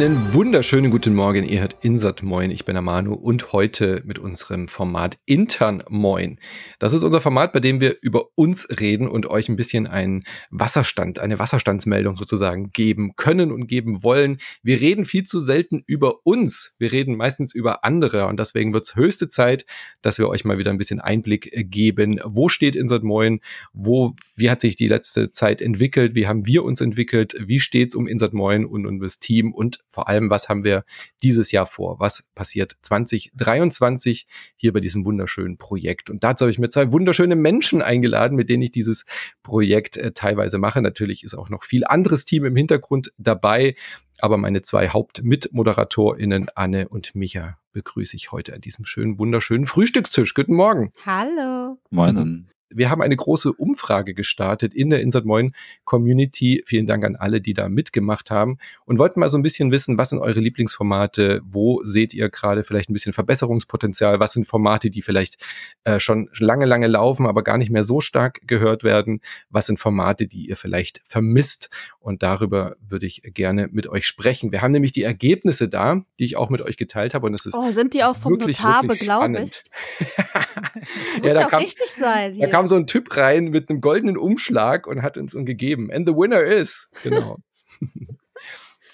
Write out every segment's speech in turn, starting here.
Einen wunderschönen guten Morgen. Ihr hört Insert Moin. Ich bin der Manu und heute mit unserem Format Intern Moin. Das ist unser Format, bei dem wir über uns reden und euch ein bisschen einen Wasserstand, eine Wasserstandsmeldung sozusagen geben können und geben wollen. Wir reden viel zu selten über uns. Wir reden meistens über andere und deswegen wird es höchste Zeit, dass wir euch mal wieder ein bisschen Einblick geben. Wo steht Insert Moin? Wo, wie hat sich die letzte Zeit entwickelt? Wie haben wir uns entwickelt? Wie steht es um Insert Moin und um das Team und vor allem, was haben wir dieses Jahr vor? Was passiert 2023 hier bei diesem wunderschönen Projekt? Und dazu habe ich mir zwei wunderschöne Menschen eingeladen, mit denen ich dieses Projekt äh, teilweise mache. Natürlich ist auch noch viel anderes Team im Hintergrund dabei. Aber meine zwei HauptmitmoderatorInnen, Anne und Micha, begrüße ich heute an diesem schönen, wunderschönen Frühstückstisch. Guten Morgen. Hallo. Moin. Wir haben eine große Umfrage gestartet in der Insert Moin Community. Vielen Dank an alle, die da mitgemacht haben und wollten mal so ein bisschen wissen, was sind eure Lieblingsformate? Wo seht ihr gerade vielleicht ein bisschen Verbesserungspotenzial? Was sind Formate, die vielleicht äh, schon lange, lange laufen, aber gar nicht mehr so stark gehört werden? Was sind Formate, die ihr vielleicht vermisst? Und darüber würde ich gerne mit euch sprechen. Wir haben nämlich die Ergebnisse da, die ich auch mit euch geteilt habe. Und das ist oh, sind die auch vom wirklich, Notar beglaubigt? Muss ja, auch kam, richtig sein. Hier kam so ein Typ rein mit einem goldenen Umschlag und hat uns einen gegeben. And the winner is. Genau.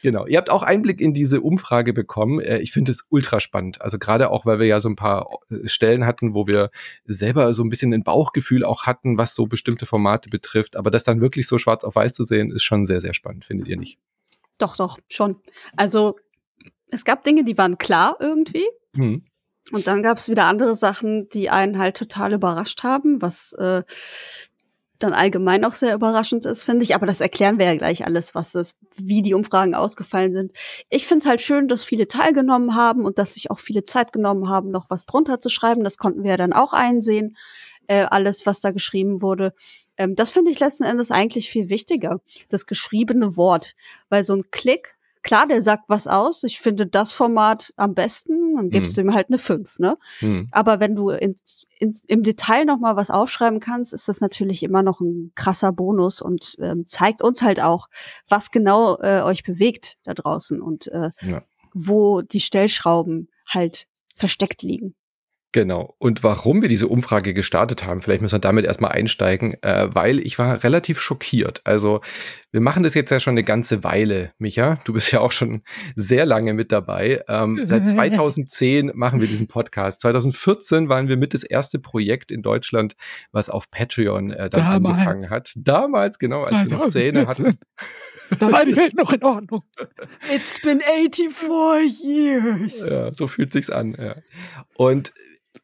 Genau. Ihr habt auch Einblick in diese Umfrage bekommen. Äh, ich finde es ultra spannend. Also gerade auch, weil wir ja so ein paar äh, Stellen hatten, wo wir selber so ein bisschen ein Bauchgefühl auch hatten, was so bestimmte Formate betrifft. Aber das dann wirklich so schwarz auf weiß zu sehen, ist schon sehr, sehr spannend, findet ihr nicht? Doch, doch, schon. Also es gab Dinge, die waren klar irgendwie. Hm. Und dann gab es wieder andere Sachen, die einen halt total überrascht haben, was äh, dann allgemein auch sehr überraschend ist, finde ich. Aber das erklären wir ja gleich alles, was es, wie die Umfragen ausgefallen sind. Ich finde es halt schön, dass viele teilgenommen haben und dass sich auch viele Zeit genommen haben, noch was drunter zu schreiben. Das konnten wir ja dann auch einsehen, äh, alles, was da geschrieben wurde. Ähm, das finde ich letzten Endes eigentlich viel wichtiger, das geschriebene Wort. Weil so ein Klick klar, der sagt was aus. Ich finde das Format am besten und gibst hm. du ihm halt eine 5, ne? Hm. Aber wenn du in, in, im Detail noch mal was aufschreiben kannst, ist das natürlich immer noch ein krasser Bonus und ähm, zeigt uns halt auch, was genau äh, euch bewegt da draußen und äh, ja. wo die Stellschrauben halt versteckt liegen. Genau. Und warum wir diese Umfrage gestartet haben, vielleicht müssen wir damit erstmal einsteigen, äh, weil ich war relativ schockiert. Also wir machen das jetzt ja schon eine ganze Weile, Micha. Du bist ja auch schon sehr lange mit dabei. Ähm, seit 2010 machen wir diesen Podcast. 2014 waren wir mit das erste Projekt in Deutschland, was auf Patreon äh, dann Damals. angefangen hat. Damals, genau, als 2014. wir noch Zähne hatten. Da war die Welt noch in Ordnung. It's been 84 years. Ja, so fühlt sich's an. Ja. Und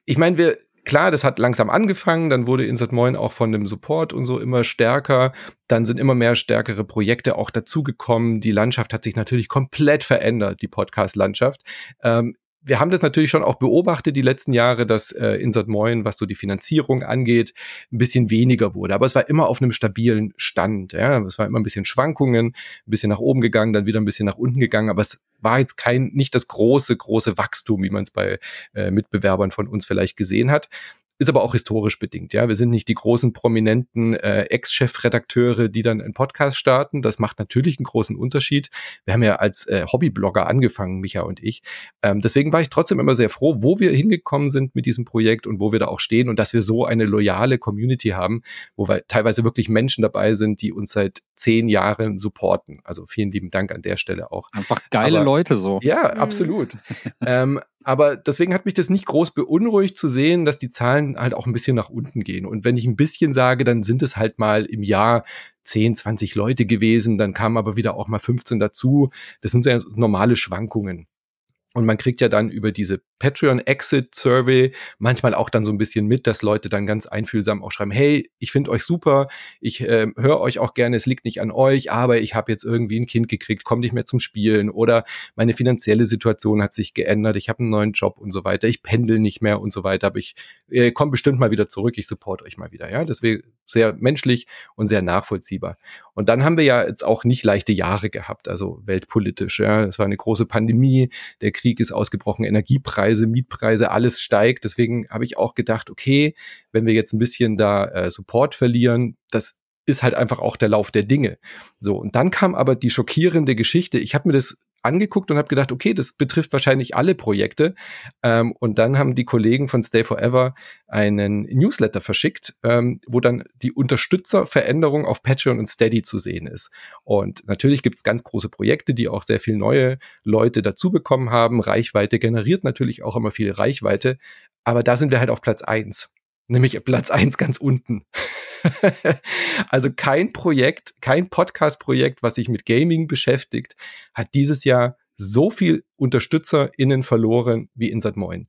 ich meine, wir, klar, das hat langsam angefangen, dann wurde Insert Moin auch von dem Support und so immer stärker. Dann sind immer mehr stärkere Projekte auch dazugekommen. Die Landschaft hat sich natürlich komplett verändert, die Podcast-Landschaft. Ähm, wir haben das natürlich schon auch beobachtet die letzten Jahre, dass äh, Insert Moin, was so die Finanzierung angeht, ein bisschen weniger wurde. Aber es war immer auf einem stabilen Stand. Ja? Es war immer ein bisschen Schwankungen, ein bisschen nach oben gegangen, dann wieder ein bisschen nach unten gegangen. Aber es war jetzt kein, nicht das große, große Wachstum, wie man es bei äh, Mitbewerbern von uns vielleicht gesehen hat. Ist aber auch historisch bedingt, ja. Wir sind nicht die großen prominenten äh, Ex-Chefredakteure, die dann einen Podcast starten. Das macht natürlich einen großen Unterschied. Wir haben ja als äh, Hobbyblogger angefangen, Micha und ich. Ähm, deswegen war ich trotzdem immer sehr froh, wo wir hingekommen sind mit diesem Projekt und wo wir da auch stehen und dass wir so eine loyale Community haben, wo wir teilweise wirklich Menschen dabei sind, die uns seit zehn Jahren supporten. Also vielen lieben Dank an der Stelle auch. Einfach geile aber, Leute so. Ja, mhm. absolut. ähm, aber deswegen hat mich das nicht groß beunruhigt zu sehen, dass die Zahlen halt auch ein bisschen nach unten gehen. Und wenn ich ein bisschen sage, dann sind es halt mal im Jahr 10, 20 Leute gewesen, dann kamen aber wieder auch mal 15 dazu. Das sind sehr normale Schwankungen. Und man kriegt ja dann über diese Patreon Exit Survey manchmal auch dann so ein bisschen mit, dass Leute dann ganz einfühlsam auch schreiben, hey, ich finde euch super, ich äh, höre euch auch gerne, es liegt nicht an euch, aber ich habe jetzt irgendwie ein Kind gekriegt, komme nicht mehr zum Spielen oder meine finanzielle Situation hat sich geändert, ich habe einen neuen Job und so weiter, ich pendel nicht mehr und so weiter, aber ich äh, komme bestimmt mal wieder zurück, ich support euch mal wieder. Ja, das wäre sehr menschlich und sehr nachvollziehbar. Und dann haben wir ja jetzt auch nicht leichte Jahre gehabt, also weltpolitisch. Ja, es war eine große Pandemie, der Krieg ist ausgebrochen, Energiepreise, Mietpreise, alles steigt. Deswegen habe ich auch gedacht, okay, wenn wir jetzt ein bisschen da äh, Support verlieren, das ist halt einfach auch der Lauf der Dinge. So, und dann kam aber die schockierende Geschichte. Ich habe mir das angeguckt und habe gedacht, okay, das betrifft wahrscheinlich alle Projekte. Ähm, und dann haben die Kollegen von Stay Forever einen Newsletter verschickt, ähm, wo dann die Unterstützerveränderung auf Patreon und Steady zu sehen ist. Und natürlich gibt es ganz große Projekte, die auch sehr viel neue Leute dazu bekommen haben. Reichweite generiert natürlich auch immer viel Reichweite. Aber da sind wir halt auf Platz eins nämlich Platz eins ganz unten. also kein Projekt, kein Podcast-Projekt, was sich mit Gaming beschäftigt, hat dieses Jahr so viel UnterstützerInnen verloren wie Insert Moin.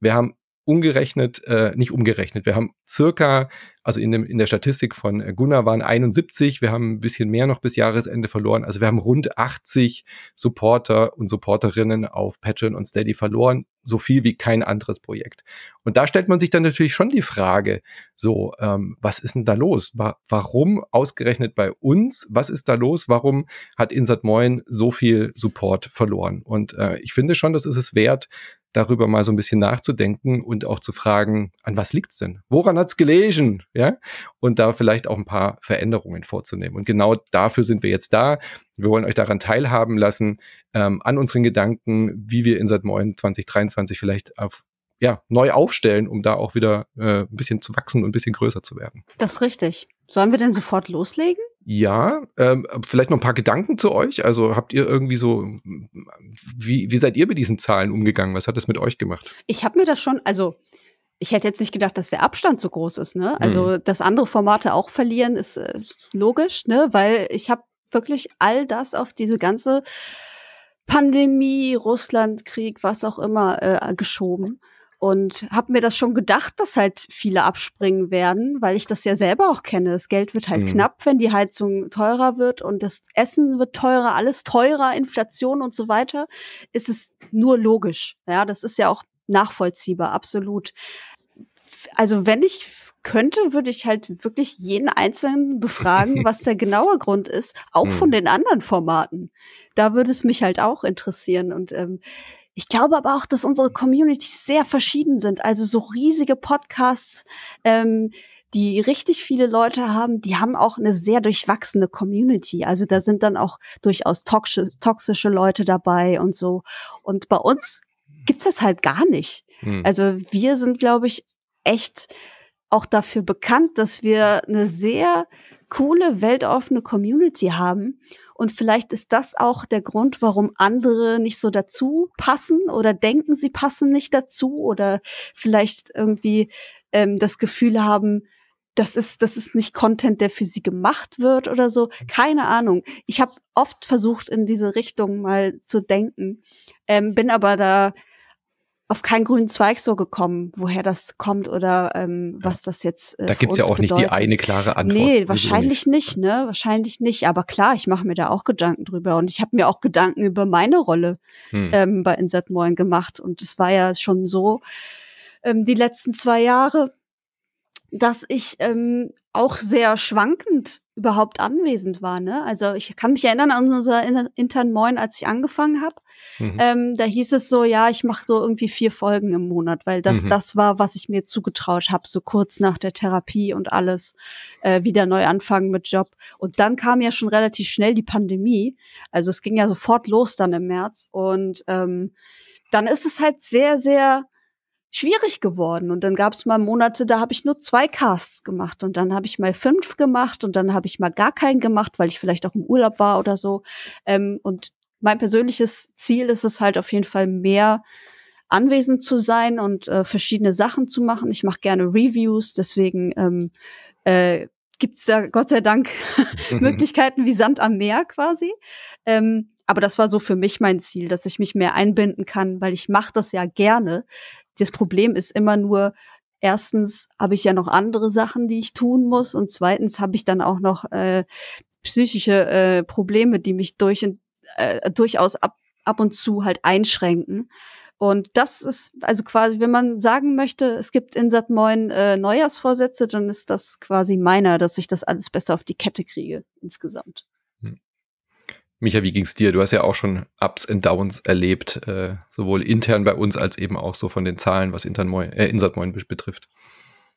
Wir haben umgerechnet, äh, nicht umgerechnet, wir haben circa, also in, dem, in der Statistik von Gunnar waren 71, wir haben ein bisschen mehr noch bis Jahresende verloren, also wir haben rund 80 Supporter und Supporterinnen auf Patreon und Steady verloren, so viel wie kein anderes Projekt. Und da stellt man sich dann natürlich schon die Frage, so, ähm, was ist denn da los? Wa warum ausgerechnet bei uns? Was ist da los? Warum hat Insert Moin so viel Support verloren? Und äh, ich finde schon, das ist es wert, darüber mal so ein bisschen nachzudenken und auch zu fragen, an was liegt's denn? Woran hat's gelegen? Ja? Und da vielleicht auch ein paar Veränderungen vorzunehmen. Und genau dafür sind wir jetzt da. Wir wollen euch daran teilhaben lassen, ähm, an unseren Gedanken, wie wir Insert Moin 2023 vielleicht auf ja, neu aufstellen, um da auch wieder äh, ein bisschen zu wachsen und ein bisschen größer zu werden. Das ist richtig. Sollen wir denn sofort loslegen? Ja, ähm, vielleicht noch ein paar Gedanken zu euch. Also habt ihr irgendwie so, wie, wie seid ihr mit diesen Zahlen umgegangen? Was hat das mit euch gemacht? Ich habe mir das schon, also ich hätte jetzt nicht gedacht, dass der Abstand so groß ist. Ne? Also, mhm. dass andere Formate auch verlieren, ist, ist logisch, ne? weil ich habe wirklich all das auf diese ganze Pandemie, Russlandkrieg, was auch immer äh, geschoben und habe mir das schon gedacht, dass halt viele abspringen werden, weil ich das ja selber auch kenne. Das Geld wird halt mhm. knapp, wenn die Heizung teurer wird und das Essen wird teurer, alles teurer, Inflation und so weiter. Ist es nur logisch. Ja, das ist ja auch nachvollziehbar, absolut. Also wenn ich könnte, würde ich halt wirklich jeden Einzelnen befragen, was der genaue Grund ist, auch mhm. von den anderen Formaten. Da würde es mich halt auch interessieren. Und ähm, ich glaube aber auch, dass unsere Communities sehr verschieden sind. Also so riesige Podcasts, ähm, die richtig viele Leute haben, die haben auch eine sehr durchwachsene Community. Also da sind dann auch durchaus toxische, toxische Leute dabei und so. Und bei uns gibt's das halt gar nicht. Hm. Also wir sind, glaube ich, echt auch dafür bekannt, dass wir eine sehr coole, weltoffene Community haben und vielleicht ist das auch der Grund, warum andere nicht so dazu passen oder denken, sie passen nicht dazu oder vielleicht irgendwie ähm, das Gefühl haben, das ist, das ist nicht Content, der für sie gemacht wird oder so. Keine Ahnung. Ich habe oft versucht, in diese Richtung mal zu denken, ähm, bin aber da auf keinen grünen Zweig so gekommen, woher das kommt oder ähm, was das jetzt. Äh, da gibt's ja auch bedeutet. nicht die eine klare Antwort. Nee, wahrscheinlich nicht. nicht, ne? Wahrscheinlich nicht. Aber klar, ich mache mir da auch Gedanken drüber. Und ich habe mir auch Gedanken über meine Rolle hm. ähm, bei Insert Moin gemacht. Und es war ja schon so, ähm, die letzten zwei Jahre, dass ich ähm, auch sehr schwankend überhaupt anwesend war. Ne? Also ich kann mich erinnern an unser intern Moin, als ich angefangen habe. Mhm. Ähm, da hieß es so, ja, ich mache so irgendwie vier Folgen im Monat, weil das mhm. das war, was ich mir zugetraut habe, so kurz nach der Therapie und alles äh, wieder neu anfangen mit Job. Und dann kam ja schon relativ schnell die Pandemie. Also es ging ja sofort los dann im März. Und ähm, dann ist es halt sehr, sehr schwierig geworden. Und dann gab es mal Monate, da habe ich nur zwei Casts gemacht und dann habe ich mal fünf gemacht und dann habe ich mal gar keinen gemacht, weil ich vielleicht auch im Urlaub war oder so. Ähm, und mein persönliches Ziel ist es halt auf jeden Fall mehr anwesend zu sein und äh, verschiedene Sachen zu machen. Ich mache gerne Reviews, deswegen ähm, äh, gibt es da Gott sei Dank Möglichkeiten wie Sand am Meer quasi. Ähm, aber das war so für mich mein Ziel, dass ich mich mehr einbinden kann, weil ich mache das ja gerne. Das Problem ist immer nur, erstens habe ich ja noch andere Sachen, die ich tun muss und zweitens habe ich dann auch noch äh, psychische äh, Probleme, die mich durch, äh, durchaus ab, ab und zu halt einschränken. Und das ist also quasi, wenn man sagen möchte, es gibt in Satmoin äh, Neujahrsvorsätze, dann ist das quasi meiner, dass ich das alles besser auf die Kette kriege insgesamt. Micha, wie ging's dir? Du hast ja auch schon Ups und Downs erlebt, äh, sowohl intern bei uns als eben auch so von den Zahlen, was intern Moin, äh, betrifft.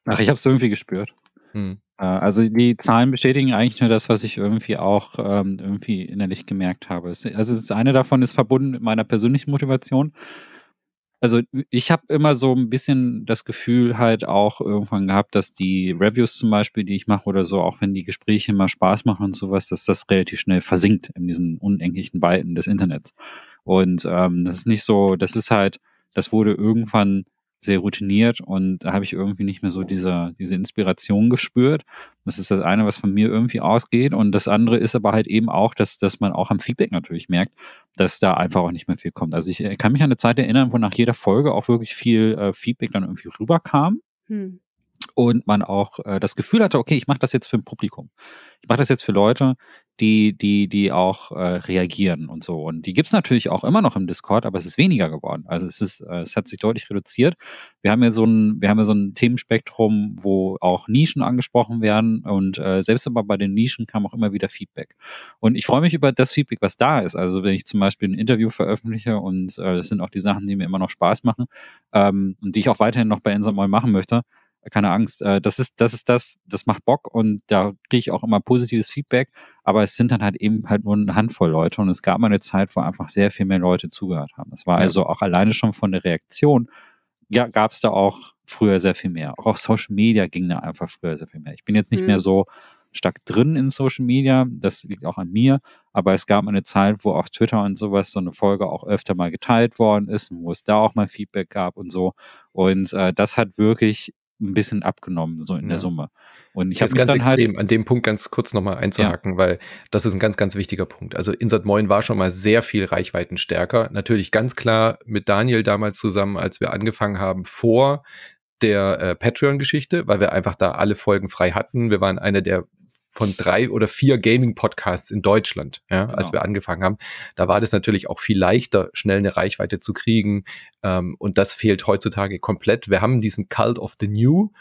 Ach, ich habe es irgendwie gespürt. Hm. Äh, also die Zahlen bestätigen eigentlich nur das, was ich irgendwie auch ähm, irgendwie innerlich gemerkt habe. Also das eine davon ist verbunden mit meiner persönlichen Motivation. Also ich habe immer so ein bisschen das Gefühl halt auch irgendwann gehabt, dass die Reviews zum Beispiel, die ich mache oder so, auch wenn die Gespräche immer Spaß machen und sowas, dass das relativ schnell versinkt in diesen unendlichen Weiten des Internets. Und ähm, das ist nicht so, das ist halt, das wurde irgendwann sehr routiniert und da habe ich irgendwie nicht mehr so diese, diese Inspiration gespürt. Das ist das eine, was von mir irgendwie ausgeht. Und das andere ist aber halt eben auch, dass, dass man auch am Feedback natürlich merkt, dass da einfach auch nicht mehr viel kommt. Also ich äh, kann mich an eine Zeit erinnern, wo nach jeder Folge auch wirklich viel äh, Feedback dann irgendwie rüberkam. Hm und man auch äh, das Gefühl hatte, okay, ich mache das jetzt für ein Publikum. Ich mache das jetzt für Leute, die, die, die auch äh, reagieren und so. Und die gibt es natürlich auch immer noch im Discord, aber es ist weniger geworden. Also es ist, äh, es hat sich deutlich reduziert. Wir haben ja so ein, wir haben ja so ein Themenspektrum, wo auch Nischen angesprochen werden und äh, selbst aber bei den Nischen kam auch immer wieder Feedback. Und ich freue mich über das Feedback, was da ist. Also wenn ich zum Beispiel ein Interview veröffentliche und äh, das sind auch die Sachen, die mir immer noch Spaß machen ähm, und die ich auch weiterhin noch bei Insamol machen möchte, keine Angst. Äh, das ist, das ist das, das macht Bock und da kriege ich auch immer positives Feedback, aber es sind dann halt eben halt nur eine Handvoll Leute und es gab mal eine Zeit, wo einfach sehr viel mehr Leute zugehört haben. Das war ja. also auch alleine schon von der Reaktion, ja, gab es da auch früher sehr viel mehr. Auch auf Social Media ging da einfach früher sehr viel mehr. Ich bin jetzt nicht mhm. mehr so stark drin in Social Media, das liegt auch an mir, aber es gab eine Zeit, wo auf Twitter und sowas so eine Folge auch öfter mal geteilt worden ist, wo es da auch mal Feedback gab und so. Und äh, das hat wirklich ein bisschen abgenommen, so in ja. der Summe. Und ich habe ganz dann halt extrem, halt an dem Punkt ganz kurz nochmal einzuhaken, ja. weil das ist ein ganz, ganz wichtiger Punkt. Also Insert Moin war schon mal sehr viel reichweitenstärker. Natürlich ganz klar mit Daniel damals zusammen, als wir angefangen haben, vor der äh, Patreon-Geschichte, weil wir einfach da alle Folgen frei hatten. Wir waren einer der von drei oder vier Gaming-Podcasts in Deutschland, ja, genau. als wir angefangen haben. Da war das natürlich auch viel leichter, schnell eine Reichweite zu kriegen. Ähm, und das fehlt heutzutage komplett. Wir haben diesen Cult of the New,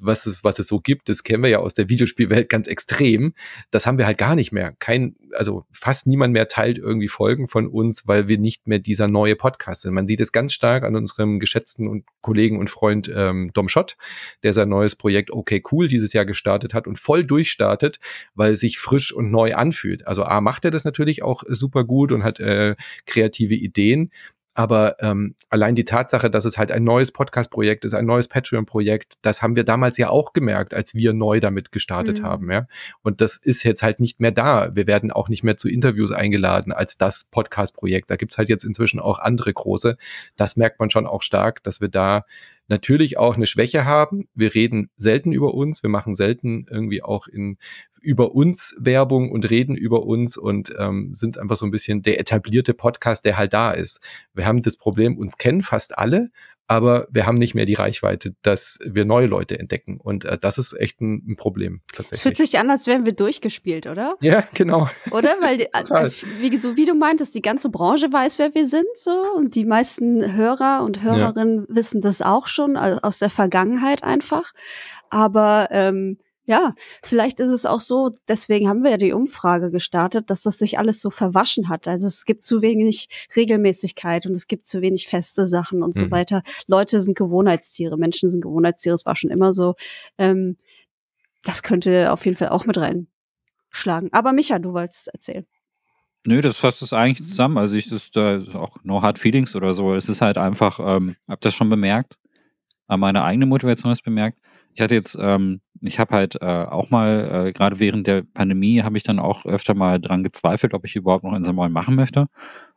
was es, was es so gibt, das kennen wir ja aus der Videospielwelt ganz extrem. Das haben wir halt gar nicht mehr. Kein, also fast niemand mehr teilt irgendwie Folgen von uns, weil wir nicht mehr dieser neue Podcast sind. Man sieht es ganz stark an unserem geschätzten und Kollegen und Freund ähm, Dom Schott, der sein neues Projekt Okay Cool dieses Jahr gestartet hat und voll durchstartet, weil es sich frisch und neu anfühlt. Also A macht er das natürlich auch super gut und hat äh, kreative Ideen, aber ähm, allein die Tatsache, dass es halt ein neues Podcast-Projekt ist, ein neues Patreon-Projekt, das haben wir damals ja auch gemerkt, als wir neu damit gestartet mhm. haben. Ja? Und das ist jetzt halt nicht mehr da. Wir werden auch nicht mehr zu Interviews eingeladen als das Podcast-Projekt. Da gibt's halt jetzt inzwischen auch andere große. Das merkt man schon auch stark, dass wir da natürlich auch eine Schwäche haben. Wir reden selten über uns, wir machen selten irgendwie auch in über uns Werbung und reden über uns und ähm, sind einfach so ein bisschen der etablierte Podcast, der halt da ist. Wir haben das Problem, uns kennen fast alle, aber wir haben nicht mehr die Reichweite, dass wir neue Leute entdecken. Und äh, das ist echt ein, ein Problem tatsächlich. Es fühlt sich an, als wären wir durchgespielt, oder? Ja, genau. Oder? Weil, die, äh, wie, so wie du meintest, die ganze Branche weiß, wer wir sind, so. Und die meisten Hörer und Hörerinnen ja. wissen das auch schon, also aus der Vergangenheit einfach. Aber ähm, ja, vielleicht ist es auch so, deswegen haben wir ja die Umfrage gestartet, dass das sich alles so verwaschen hat. Also es gibt zu wenig Regelmäßigkeit und es gibt zu wenig feste Sachen und mhm. so weiter. Leute sind Gewohnheitstiere, Menschen sind Gewohnheitstiere, es war schon immer so. Ähm, das könnte auf jeden Fall auch mit reinschlagen. Aber Micha, du wolltest erzählen. Nö, das fasst es eigentlich zusammen. Also ich das da auch no hard feelings oder so. Es ist halt einfach, ähm, hab das schon bemerkt. Meine eigene Motivation ist bemerkt. Ich hatte jetzt, ähm, ich habe halt äh, auch mal, äh, gerade während der Pandemie, habe ich dann auch öfter mal dran gezweifelt, ob ich überhaupt noch Insamol machen möchte.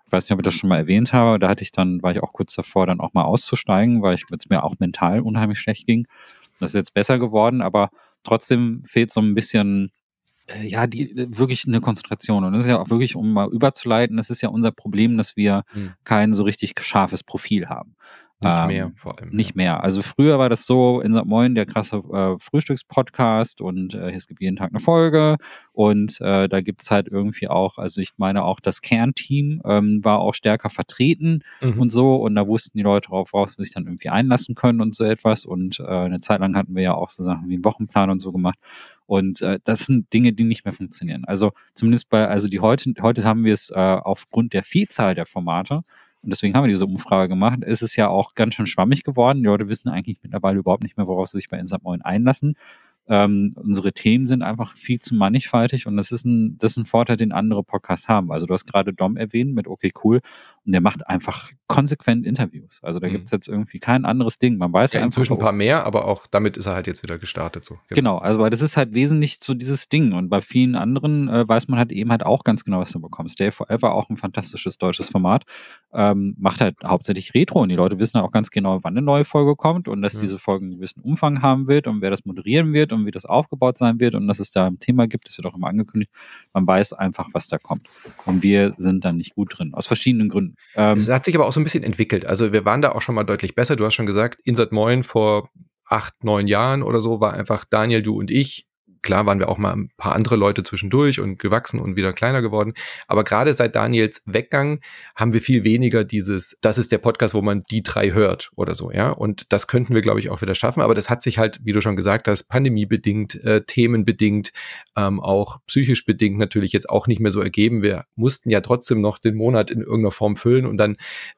Ich weiß nicht, ob ich das schon mal erwähnt habe. Da hatte ich dann, war ich auch kurz davor, dann auch mal auszusteigen, weil es mir auch mental unheimlich schlecht ging. Das ist jetzt besser geworden, aber trotzdem fehlt so ein bisschen, äh, ja, die, wirklich eine Konzentration. Und das ist ja auch wirklich, um mal überzuleiten, das ist ja unser Problem, dass wir hm. kein so richtig scharfes Profil haben. Nicht ähm, mehr vor allem. Nicht ja. mehr. Also früher war das so, in St. Moin der krasse äh, Frühstückspodcast und äh, es gibt jeden Tag eine Folge und äh, da gibt es halt irgendwie auch, also ich meine auch das Kernteam ähm, war auch stärker vertreten mhm. und so und da wussten die Leute darauf, worauf sie sich dann irgendwie einlassen können und so etwas und äh, eine Zeit lang hatten wir ja auch so Sachen wie einen Wochenplan und so gemacht. Und äh, das sind Dinge, die nicht mehr funktionieren. Also zumindest bei, also die heute, heute haben wir es äh, aufgrund der Vielzahl der Formate und deswegen haben wir diese Umfrage gemacht, ist es ja auch ganz schön schwammig geworden. Die Leute wissen eigentlich mittlerweile überhaupt nicht mehr, worauf sie sich bei Insert Moin einlassen. Ähm, unsere Themen sind einfach viel zu mannigfaltig und das ist ein, das ist ein Vorteil, den andere Podcasts haben. Also du hast gerade Dom erwähnt mit Okay Cool und der macht einfach konsequent Interviews. Also da mhm. gibt es jetzt irgendwie kein anderes Ding. Man weiß ja, einfach. Inzwischen ein paar mehr, aber auch damit ist er halt jetzt wieder gestartet. So. Genau. genau, also weil das ist halt wesentlich so dieses Ding. Und bei vielen anderen äh, weiß man halt eben halt auch ganz genau, was du bekommst. Day Forever, auch ein fantastisches deutsches Format, ähm, macht halt hauptsächlich Retro und die Leute wissen auch ganz genau, wann eine neue Folge kommt und dass ja. diese Folge einen gewissen Umfang haben wird und wer das moderieren wird und wie das aufgebaut sein wird und dass es da ein Thema gibt, das wird auch immer angekündigt. Man weiß einfach, was da kommt. Und wir sind dann nicht gut drin, aus verschiedenen Gründen. Ähm, es hat sich aber auch so ein bisschen entwickelt. Also wir waren da auch schon mal deutlich besser. Du hast schon gesagt, Insert Moin vor acht, neun Jahren oder so war einfach Daniel, du und ich Klar waren wir auch mal ein paar andere Leute zwischendurch und gewachsen und wieder kleiner geworden. Aber gerade seit Daniels Weggang haben wir viel weniger dieses, das ist der Podcast, wo man die drei hört oder so, ja. Und das könnten wir, glaube ich, auch wieder schaffen. Aber das hat sich halt, wie du schon gesagt hast, pandemiebedingt, äh, themenbedingt, ähm, auch psychisch bedingt natürlich jetzt auch nicht mehr so ergeben. Wir mussten ja trotzdem noch den Monat in irgendeiner Form füllen und dann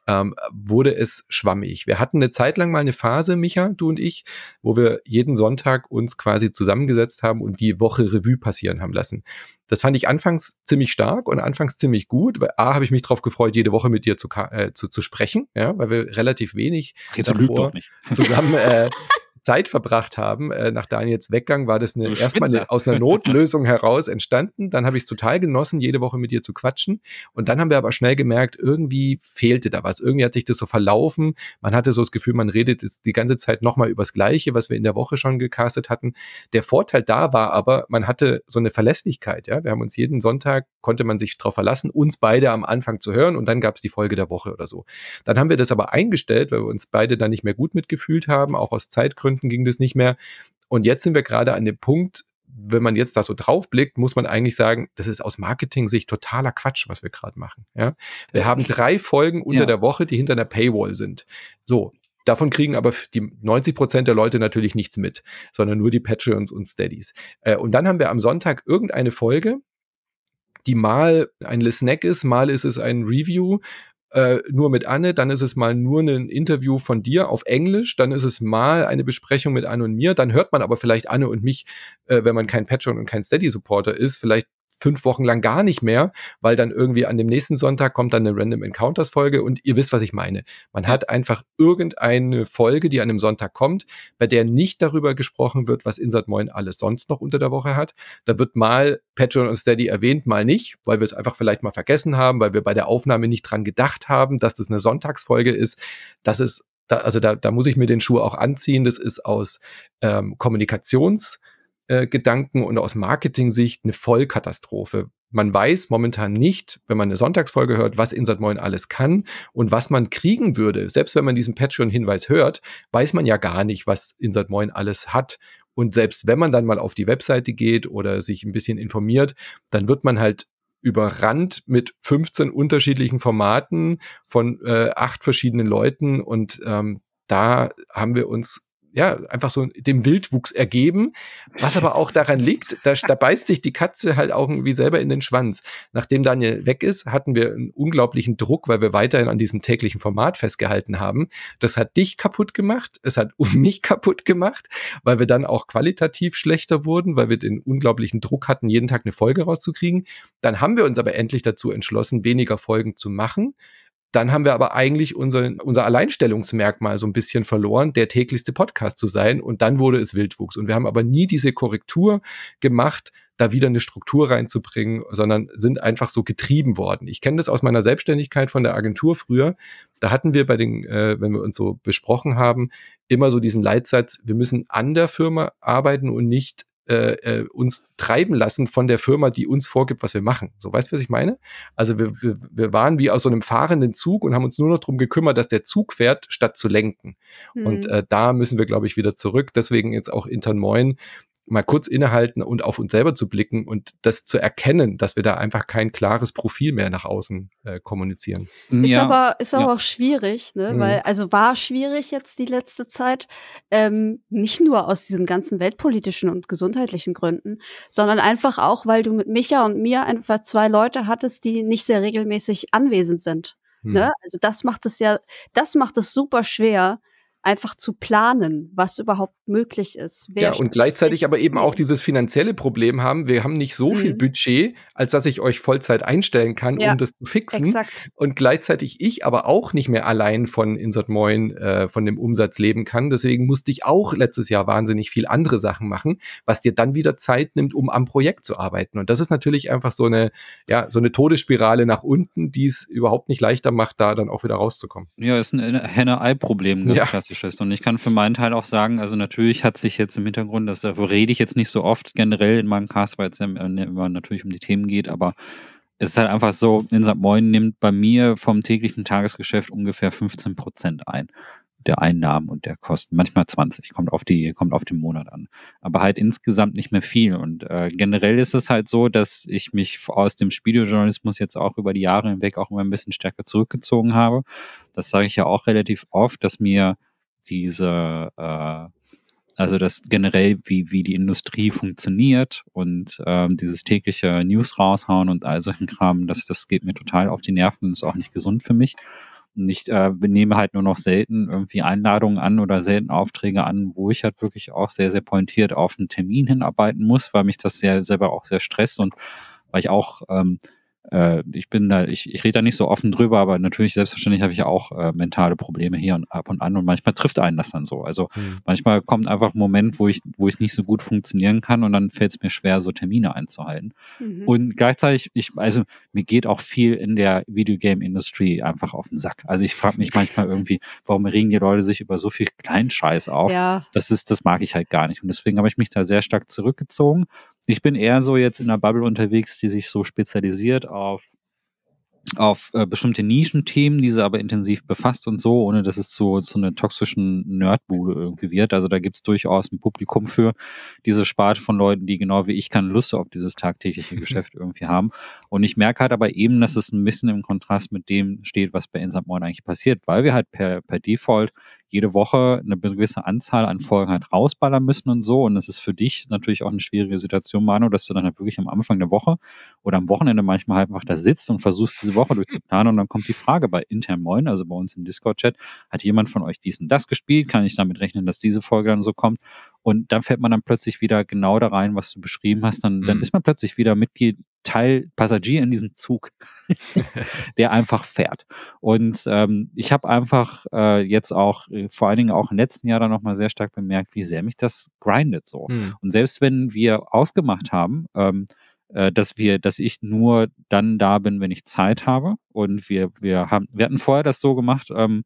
ähm, wurde es schwammig. Wir hatten eine Zeit lang mal eine Phase, Micha, du und ich, wo wir jeden Sonntag uns quasi zusammengesetzt haben und die Woche Revue passieren haben lassen. Das fand ich anfangs ziemlich stark und anfangs ziemlich gut, weil A, habe ich mich darauf gefreut, jede Woche mit dir zu, äh, zu, zu sprechen, ja, weil wir relativ wenig Jetzt davor zusammen äh, Zeit verbracht haben. Äh, nach Daniels Weggang war das eine, erstmal eine, aus einer Notlösung heraus entstanden. Dann habe ich es total genossen, jede Woche mit dir zu quatschen. Und dann haben wir aber schnell gemerkt, irgendwie fehlte da was. Irgendwie hat sich das so verlaufen. Man hatte so das Gefühl, man redet die ganze Zeit nochmal übers Gleiche, was wir in der Woche schon gecastet hatten. Der Vorteil da war aber, man hatte so eine Verlässlichkeit. Ja, wir haben uns jeden Sonntag konnte man sich darauf verlassen, uns beide am Anfang zu hören und dann gab es die Folge der Woche oder so. Dann haben wir das aber eingestellt, weil wir uns beide dann nicht mehr gut mitgefühlt haben, auch aus Zeitgründen ging das nicht mehr. Und jetzt sind wir gerade an dem Punkt, wenn man jetzt da so drauf blickt, muss man eigentlich sagen, das ist aus Marketing-Sicht totaler Quatsch, was wir gerade machen. Ja? Wir haben drei Folgen unter ja. der Woche, die hinter einer Paywall sind. So, Davon kriegen aber die 90 Prozent der Leute natürlich nichts mit, sondern nur die Patreons und Steadies. Äh, und dann haben wir am Sonntag irgendeine Folge, die mal ein Snack ist, mal ist es ein Review, äh, nur mit Anne, dann ist es mal nur ein Interview von dir auf Englisch, dann ist es mal eine Besprechung mit Anne und mir, dann hört man aber vielleicht Anne und mich, äh, wenn man kein Patreon und kein Steady-Supporter ist, vielleicht fünf Wochen lang gar nicht mehr, weil dann irgendwie an dem nächsten Sonntag kommt dann eine Random Encounters Folge und ihr wisst, was ich meine. Man hat einfach irgendeine Folge, die an einem Sonntag kommt, bei der nicht darüber gesprochen wird, was Insert Moin alles sonst noch unter der Woche hat. Da wird mal Patreon und Steady erwähnt, mal nicht, weil wir es einfach vielleicht mal vergessen haben, weil wir bei der Aufnahme nicht dran gedacht haben, dass das eine Sonntagsfolge ist. Das ist da, also da, da muss ich mir den Schuh auch anziehen. Das ist aus ähm, Kommunikations- äh, Gedanken und aus Marketing-Sicht eine Vollkatastrophe. Man weiß momentan nicht, wenn man eine Sonntagsfolge hört, was Insert Moin alles kann und was man kriegen würde. Selbst wenn man diesen Patreon-Hinweis hört, weiß man ja gar nicht, was Insert Moin alles hat. Und selbst wenn man dann mal auf die Webseite geht oder sich ein bisschen informiert, dann wird man halt überrannt mit 15 unterschiedlichen Formaten von äh, acht verschiedenen Leuten und ähm, da haben wir uns ja, einfach so dem Wildwuchs ergeben, was aber auch daran liegt, da, da beißt sich die Katze halt auch irgendwie selber in den Schwanz. Nachdem Daniel weg ist, hatten wir einen unglaublichen Druck, weil wir weiterhin an diesem täglichen Format festgehalten haben. Das hat dich kaputt gemacht, es hat mich kaputt gemacht, weil wir dann auch qualitativ schlechter wurden, weil wir den unglaublichen Druck hatten, jeden Tag eine Folge rauszukriegen. Dann haben wir uns aber endlich dazu entschlossen, weniger Folgen zu machen dann haben wir aber eigentlich unser, unser Alleinstellungsmerkmal so ein bisschen verloren, der täglichste Podcast zu sein. Und dann wurde es Wildwuchs. Und wir haben aber nie diese Korrektur gemacht, da wieder eine Struktur reinzubringen, sondern sind einfach so getrieben worden. Ich kenne das aus meiner Selbstständigkeit von der Agentur früher. Da hatten wir bei den, äh, wenn wir uns so besprochen haben, immer so diesen Leitsatz, wir müssen an der Firma arbeiten und nicht äh, äh, uns treiben lassen von der Firma, die uns vorgibt, was wir machen. So weißt du, was ich meine? Also wir, wir, wir waren wie aus so einem fahrenden Zug und haben uns nur noch darum gekümmert, dass der Zug fährt, statt zu lenken. Mhm. Und äh, da müssen wir, glaube ich, wieder zurück. Deswegen jetzt auch Intern Moin mal kurz innehalten und auf uns selber zu blicken und das zu erkennen, dass wir da einfach kein klares Profil mehr nach außen äh, kommunizieren. Ist ja. aber, ist aber ja. auch schwierig, ne? Mhm. Weil, also war schwierig jetzt die letzte Zeit, ähm, nicht nur aus diesen ganzen weltpolitischen und gesundheitlichen Gründen, sondern einfach auch, weil du mit Micha und mir einfach zwei Leute hattest, die nicht sehr regelmäßig anwesend sind. Mhm. Ne? Also das macht es ja, das macht es super schwer, einfach zu planen, was überhaupt möglich ist. Wer ja, und gleichzeitig aber eben auch dieses finanzielle Problem haben. Wir haben nicht so mhm. viel Budget, als dass ich euch Vollzeit einstellen kann, ja, um das zu fixen. Exakt. Und gleichzeitig ich aber auch nicht mehr allein von Insert Moin, äh, von dem Umsatz leben kann. Deswegen musste ich auch letztes Jahr wahnsinnig viel andere Sachen machen, was dir dann wieder Zeit nimmt, um am Projekt zu arbeiten. Und das ist natürlich einfach so eine, ja, so eine Todesspirale nach unten, die es überhaupt nicht leichter macht, da dann auch wieder rauszukommen. Ja, ist ein Henne-Ei-Problem, ganz ja. klassisches. Und ich kann für meinen Teil auch sagen, also natürlich hat sich jetzt im Hintergrund, das, darüber rede ich jetzt nicht so oft generell in meinem Cast, weil es ja immer natürlich um die Themen geht, aber es ist halt einfach so, Insert Moin nimmt bei mir vom täglichen Tagesgeschäft ungefähr 15 Prozent ein der Einnahmen und der Kosten. Manchmal 20, kommt auf die, kommt auf den Monat an. Aber halt insgesamt nicht mehr viel. Und äh, generell ist es halt so, dass ich mich aus dem Spielejournalismus jetzt auch über die Jahre hinweg auch immer ein bisschen stärker zurückgezogen habe. Das sage ich ja auch relativ oft, dass mir diese äh, also das generell, wie, wie die Industrie funktioniert und ähm, dieses tägliche News raushauen und all solchen Kram, das, das geht mir total auf die Nerven und ist auch nicht gesund für mich. Nicht, äh, nehme halt nur noch selten irgendwie Einladungen an oder selten Aufträge an, wo ich halt wirklich auch sehr, sehr pointiert auf einen Termin hinarbeiten muss, weil mich das sehr selber auch sehr stresst und weil ich auch ähm, äh, ich bin da, ich, ich rede da nicht so offen drüber, aber natürlich, selbstverständlich habe ich auch äh, mentale Probleme hier und ab und an und manchmal trifft einen das dann so. Also mhm. manchmal kommt einfach ein Moment, wo ich, wo ich nicht so gut funktionieren kann und dann fällt es mir schwer, so Termine einzuhalten. Mhm. Und gleichzeitig, ich, also mir geht auch viel in der Videogame-Industrie einfach auf den Sack. Also ich frage mich manchmal irgendwie, warum regen die Leute sich über so viel Kleinscheiß auf? Ja. Das ist, das mag ich halt gar nicht. Und deswegen habe ich mich da sehr stark zurückgezogen ich bin eher so jetzt in der Bubble unterwegs, die sich so spezialisiert auf auf äh, bestimmte Nischenthemen, die sie aber intensiv befasst und so, ohne dass es zu, zu einer toxischen Nerdbude irgendwie wird. Also da gibt es durchaus ein Publikum für diese Sparte von Leuten, die genau wie ich keine Lust auf dieses tagtägliche Geschäft irgendwie haben. Und ich merke halt aber eben, dass es ein bisschen im Kontrast mit dem steht, was bei Insert Moin eigentlich passiert, weil wir halt per, per Default jede Woche eine gewisse Anzahl an Folgen halt rausballern müssen und so. Und das ist für dich natürlich auch eine schwierige Situation, Manu, dass du dann halt wirklich am Anfang der Woche oder am Wochenende manchmal halt einfach da sitzt und versuchst, diese Woche durchzuplanen. Und dann kommt die Frage bei intern Moin, also bei uns im Discord-Chat, hat jemand von euch dies und das gespielt? Kann ich damit rechnen, dass diese Folge dann so kommt? Und dann fällt man dann plötzlich wieder genau da rein, was du beschrieben hast. Dann, mhm. dann ist man plötzlich wieder Mitglied, Teil, Passagier in diesem Zug, der einfach fährt. Und ähm, ich habe einfach äh, jetzt auch, äh, vor allen Dingen auch im letzten Jahr dann nochmal sehr stark bemerkt, wie sehr mich das grindet so. Mhm. Und selbst wenn wir ausgemacht haben, ähm, äh, dass wir, dass ich nur dann da bin, wenn ich Zeit habe. Und wir, wir haben, wir hatten vorher das so gemacht, ähm,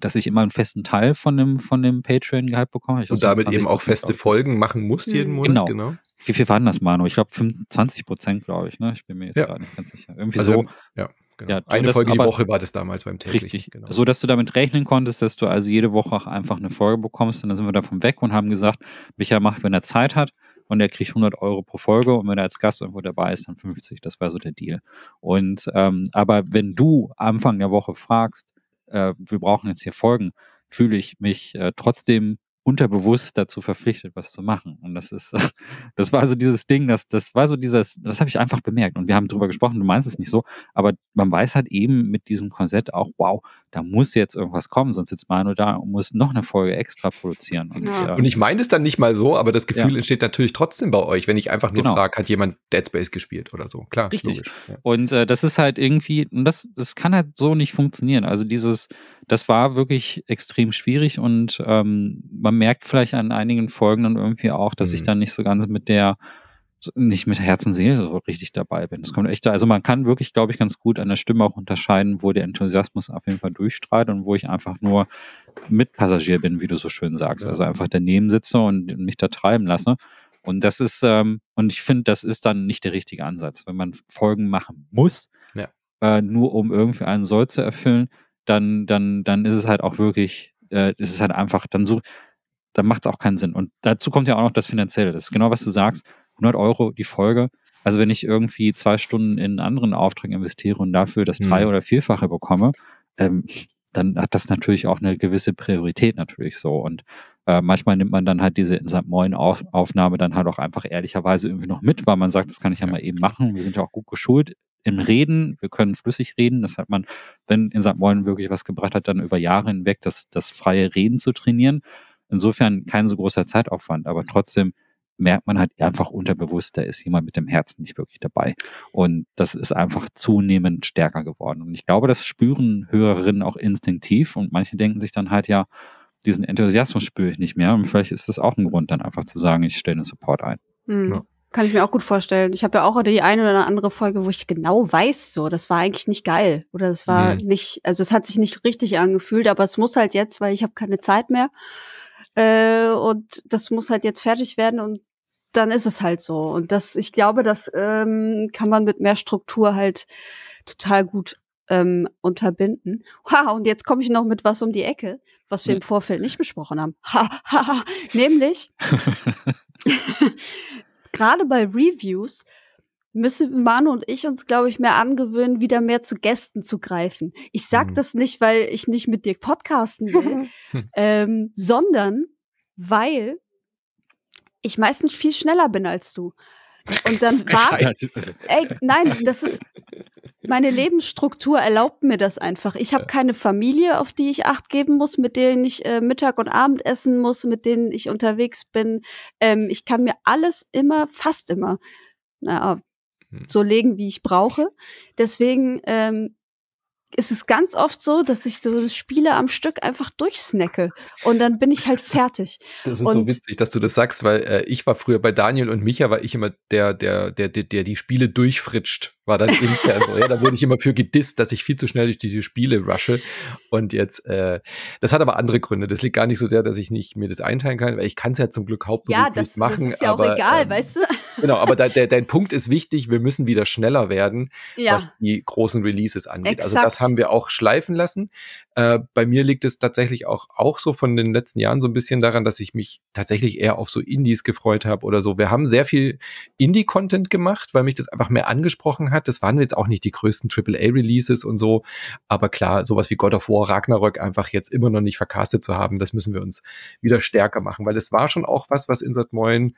dass ich immer einen festen Teil von dem, von dem Patreon-Gehalt bekomme. Ich und damit eben auch feste Folgen machen musst jeden Monat. Genau. genau. Wie viel waren das, Manu? Ich glaube 25 Prozent, glaube ich. Ne? Ich bin mir jetzt ja. gar nicht ganz sicher. Irgendwie also, so. Ja. Genau. Ja, eine Folge die Woche war das damals beim täglichen. Richtig, genau. so dass du damit rechnen konntest, dass du also jede Woche auch einfach eine Folge bekommst und dann sind wir davon weg und haben gesagt, Micha macht, wenn er Zeit hat und er kriegt 100 Euro pro Folge und wenn er als Gast irgendwo dabei ist, dann 50. Das war so der Deal. Und ähm, aber wenn du Anfang der Woche fragst, äh, wir brauchen jetzt hier Folgen, fühle ich mich äh, trotzdem unterbewusst dazu verpflichtet, was zu machen. Und das ist, das war so dieses Ding, das, das war so dieses, das habe ich einfach bemerkt. Und wir haben drüber gesprochen, du meinst es nicht so, aber man weiß halt eben mit diesem Korsett auch, wow, da muss jetzt irgendwas kommen, sonst sitzt Manu da und muss noch eine Folge extra produzieren. Und, ja. und ich meine es dann nicht mal so, aber das Gefühl ja. entsteht natürlich trotzdem bei euch, wenn ich einfach nur genau. frage, hat jemand Dead Space gespielt oder so. Klar, Richtig. Ja. Und äh, das ist halt irgendwie, und das, das kann halt so nicht funktionieren. Also dieses, das war wirklich extrem schwierig und ähm, man merkt vielleicht an einigen Folgen dann irgendwie auch, dass mhm. ich dann nicht so ganz mit der nicht mit Herz und Seele so richtig dabei bin. Das kommt echt, also man kann wirklich, glaube ich, ganz gut an der Stimme auch unterscheiden, wo der Enthusiasmus auf jeden Fall durchstrahlt und wo ich einfach nur Mitpassagier bin, wie du so schön sagst. Ja. Also einfach daneben sitze und mich da treiben lasse. Und das ist, ähm, und ich finde, das ist dann nicht der richtige Ansatz. Wenn man Folgen machen muss, ja. äh, nur um irgendwie einen Soll zu erfüllen, dann, dann, dann ist es halt auch wirklich, äh, ist es halt einfach, dann so, dann macht es auch keinen Sinn. Und dazu kommt ja auch noch das Finanzielle. Das ist genau, was du sagst 100 Euro die Folge. Also wenn ich irgendwie zwei Stunden in einen anderen Auftrag investiere und dafür das drei- mhm. oder vierfache bekomme, ähm, dann hat das natürlich auch eine gewisse Priorität natürlich so. Und äh, manchmal nimmt man dann halt diese in St. Moin Aufnahme dann halt auch einfach ehrlicherweise irgendwie noch mit, weil man sagt, das kann ich ja mal eben machen. Wir sind ja auch gut geschult im Reden. Wir können flüssig reden. Das hat man, wenn in St. Moin wirklich was gebracht hat, dann über Jahre hinweg das, das freie Reden zu trainieren. Insofern kein so großer Zeitaufwand, aber trotzdem merkt man halt einfach unterbewusst, da ist jemand mit dem Herzen nicht wirklich dabei. Und das ist einfach zunehmend stärker geworden. Und ich glaube, das spüren Hörerinnen auch instinktiv und manche denken sich dann halt ja, diesen Enthusiasmus spüre ich nicht mehr. Und vielleicht ist das auch ein Grund, dann einfach zu sagen, ich stelle einen Support ein. Mhm. Ja. Kann ich mir auch gut vorstellen. Ich habe ja auch die eine oder andere Folge, wo ich genau weiß, so, das war eigentlich nicht geil. Oder das war mhm. nicht, also es hat sich nicht richtig angefühlt, aber es muss halt jetzt, weil ich habe keine Zeit mehr. Äh, und das muss halt jetzt fertig werden und dann ist es halt so. Und das, ich glaube, das ähm, kann man mit mehr Struktur halt total gut ähm, unterbinden. Ha, und jetzt komme ich noch mit was um die Ecke, was wir im Vorfeld nicht besprochen haben. Ha, ha, ha. Nämlich, gerade bei Reviews müssen Manu und ich uns, glaube ich, mehr angewöhnen, wieder mehr zu Gästen zu greifen. Ich sag mhm. das nicht, weil ich nicht mit dir podcasten will, ähm, sondern weil ich meistens viel schneller bin als du. Und dann war, ey, nein, das ist, meine Lebensstruktur erlaubt mir das einfach. Ich habe keine Familie, auf die ich Acht geben muss, mit denen ich äh, Mittag und Abend essen muss, mit denen ich unterwegs bin. Ähm, ich kann mir alles immer, fast immer, naja, hm. so legen, wie ich brauche. Deswegen ähm, ist es ganz oft so, dass ich so Spiele am Stück einfach durchsnacke und dann bin ich halt fertig. Das ist und so witzig, dass du das sagst, weil äh, ich war früher bei Daniel und Micha war ich immer der, der, der, der, der die Spiele durchfritscht war dann intern so. Ja, da wurde ich immer für gedisst, dass ich viel zu schnell durch diese Spiele rushe. Und jetzt, äh, das hat aber andere Gründe. Das liegt gar nicht so sehr, dass ich nicht mir das einteilen kann, weil ich kann es ja zum Glück hauptberuflich ja, das, machen. Das ist ja aber, auch egal, ähm, weißt du? Genau, aber da, der, dein Punkt ist wichtig, wir müssen wieder schneller werden, ja. was die großen Releases angeht. Exakt. Also das haben wir auch schleifen lassen. Äh, bei mir liegt es tatsächlich auch, auch so von den letzten Jahren so ein bisschen daran, dass ich mich tatsächlich eher auf so Indies gefreut habe oder so. Wir haben sehr viel Indie-Content gemacht, weil mich das einfach mehr angesprochen hat. Das waren jetzt auch nicht die größten AAA-Releases und so. Aber klar, sowas wie God of War, Ragnarök einfach jetzt immer noch nicht vercastet zu haben, das müssen wir uns wieder stärker machen, weil es war schon auch was, was Insert Moin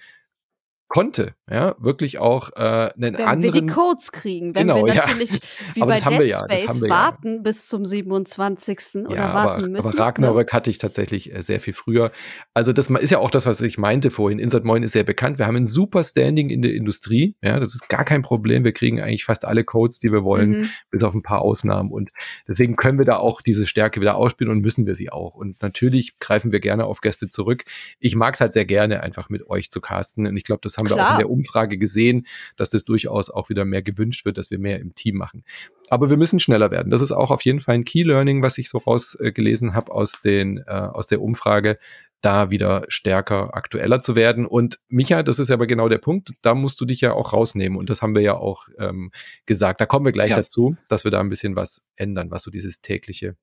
konnte, ja, wirklich auch äh, einen wenn anderen. Wenn wir die Codes kriegen, wenn genau, wir natürlich ja. wie aber bei Dead ja, Space warten ja. bis zum 27. oder ja, warten aber, müssen. Aber Ragnarök ne? hatte ich tatsächlich äh, sehr viel früher. Also das ist ja auch das, was ich meinte vorhin. Insert Moin ist sehr bekannt. Wir haben ein super Standing in der Industrie. Ja, das ist gar kein Problem. Wir kriegen eigentlich fast alle Codes, die wir wollen, mhm. bis auf ein paar Ausnahmen. Und deswegen können wir da auch diese Stärke wieder ausspielen und müssen wir sie auch. Und natürlich greifen wir gerne auf Gäste zurück. Ich mag es halt sehr gerne, einfach mit euch zu casten. Und ich glaube, das haben Klar. wir auch in der Umfrage gesehen, dass das durchaus auch wieder mehr gewünscht wird, dass wir mehr im Team machen. Aber wir müssen schneller werden. Das ist auch auf jeden Fall ein Key Learning, was ich so rausgelesen äh, habe aus, den, äh, aus der Umfrage, da wieder stärker aktueller zu werden. Und Micha, das ist aber genau der Punkt, da musst du dich ja auch rausnehmen. Und das haben wir ja auch ähm, gesagt. Da kommen wir gleich ja. dazu, dass wir da ein bisschen was ändern, was so dieses tägliche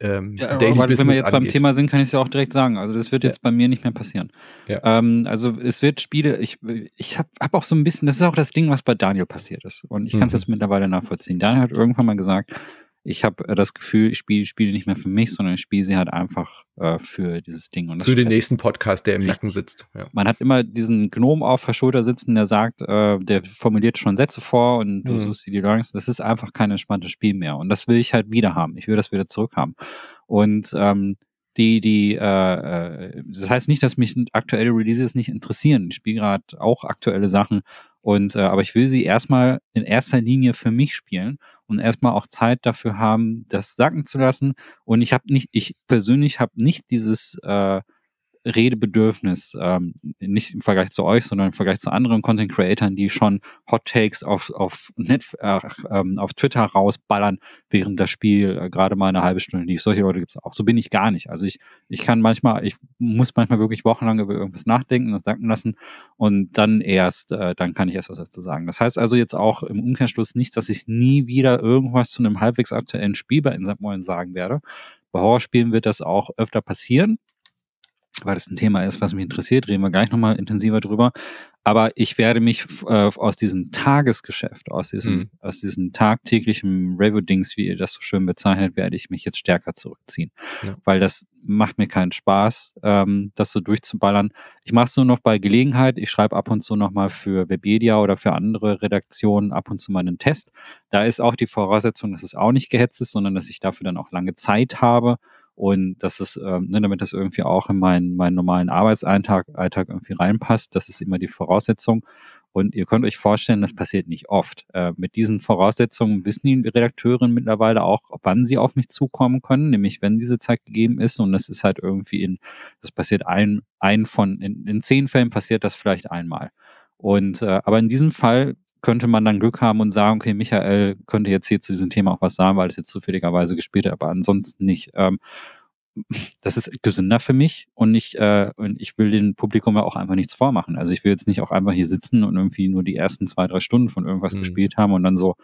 ähm, ja, Daily aber Business wenn wir jetzt angeht. beim Thema sind, kann ich es ja auch direkt sagen. Also das wird jetzt ja. bei mir nicht mehr passieren. Ja. Ähm, also es wird Spiele, ich, ich habe hab auch so ein bisschen, das ist auch das Ding, was bei Daniel passiert ist. Und ich kann es mhm. jetzt mittlerweile nachvollziehen. Daniel hat irgendwann mal gesagt, ich habe äh, das Gefühl, ich spiele Spiele nicht mehr für mich, sondern ich spiele sie halt einfach äh, für dieses Ding. Und für den nächsten Podcast, der im Nacken sitzt. Ja. Man hat immer diesen Gnom auf der Schulter sitzen, der sagt, äh, der formuliert schon Sätze vor und du mhm. suchst dir die Learnings. Das ist einfach kein entspanntes Spiel mehr. Und das will ich halt wieder haben. Ich will das wieder zurückhaben. Und ähm, die, die, äh, äh, das heißt nicht, dass mich aktuelle Releases nicht interessieren. Ich spiele gerade auch aktuelle Sachen und äh, aber ich will sie erstmal in erster Linie für mich spielen und erstmal auch Zeit dafür haben, das sacken zu lassen. Und ich habe nicht, ich persönlich habe nicht dieses äh, Redebedürfnis, ähm, nicht im Vergleich zu euch, sondern im Vergleich zu anderen Content Creatern, die schon Hot Takes auf, auf, Net, äh, ähm, auf Twitter rausballern, während das Spiel äh, gerade mal eine halbe Stunde lief. Solche Leute gibt es auch. So bin ich gar nicht. Also ich, ich kann manchmal, ich muss manchmal wirklich wochenlang über irgendwas nachdenken, das danken lassen und dann erst, äh, dann kann ich erst was dazu sagen. Das heißt also jetzt auch im Umkehrschluss nicht, dass ich nie wieder irgendwas zu einem halbwegs aktuellen Spiel bei Insert Moin sagen werde. Bei Horrorspielen wird das auch öfter passieren weil das ein Thema ist, was mich interessiert, reden wir gleich nochmal intensiver drüber. Aber ich werde mich äh, aus diesem Tagesgeschäft, aus diesem, mhm. aus diesem tagtäglichen Review-Dings, wie ihr das so schön bezeichnet, werde ich mich jetzt stärker zurückziehen. Ja. Weil das macht mir keinen Spaß, ähm, das so durchzuballern. Ich mache es nur noch bei Gelegenheit. Ich schreibe ab und zu nochmal für Webedia oder für andere Redaktionen ab und zu mal einen Test. Da ist auch die Voraussetzung, dass es auch nicht gehetzt ist, sondern dass ich dafür dann auch lange Zeit habe Und das ist, ähm, ne, damit das irgendwie auch in meinen, meinen normalen Arbeitsalltag Alltag irgendwie reinpasst, das ist immer die Voraussetzung. Und ihr könnt euch vorstellen, das passiert nicht oft. Äh, mit diesen Voraussetzungen wissen die Redakteurinnen mittlerweile auch, wann sie auf mich zukommen können, nämlich wenn diese Zeit gegeben ist. Und das ist halt irgendwie in, das passiert ein, ein von, in, in zehn Fällen passiert das vielleicht einmal. Und äh, aber in diesem Fall könnte man dann Glück haben und sagen, okay, Michael könnte jetzt hier zu diesem Thema auch was sagen, weil es jetzt zufälligerweise gespielt hat, aber ansonsten nicht. Ähm, das ist gesünder für mich und nicht, äh, und ich will dem Publikum ja auch einfach nichts vormachen. Also ich will jetzt nicht auch einfach hier sitzen und irgendwie nur die ersten zwei, drei Stunden von irgendwas mhm. gespielt haben und dann so,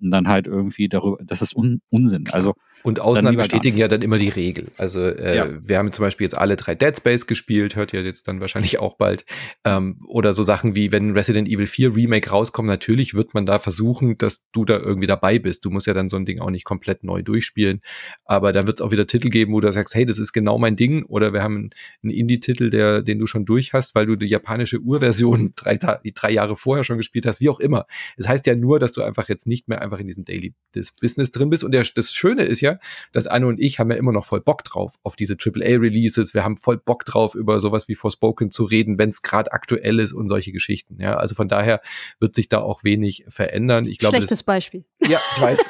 und dann halt irgendwie darüber, das ist Un Unsinn. Also und Ausnahmen bestätigen ja dann immer die Regel. Also äh, ja. wir haben zum Beispiel jetzt alle drei Dead Space gespielt, hört ihr jetzt dann wahrscheinlich auch bald. Ähm, oder so Sachen wie, wenn Resident Evil 4 Remake rauskommt, natürlich wird man da versuchen, dass du da irgendwie dabei bist. Du musst ja dann so ein Ding auch nicht komplett neu durchspielen. Aber da wird es auch wieder Titel geben, wo du sagst, hey, das ist genau mein Ding. Oder wir haben einen Indie-Titel, der, den du schon durch hast, weil du die japanische Urversion drei, drei Jahre vorher schon gespielt hast, wie auch immer. Es das heißt ja nur, dass du einfach jetzt nicht mehr einfach in diesem Daily Business drin bist. Und der, das Schöne ist ja, dass Anne und ich haben ja immer noch voll Bock drauf auf diese AAA-Releases. Wir haben voll Bock drauf, über sowas wie Forspoken zu reden, wenn es gerade aktuell ist und solche Geschichten. Ja, also von daher wird sich da auch wenig verändern. Ich glaube, Schlechtes das, Beispiel. Ja, ich weiß.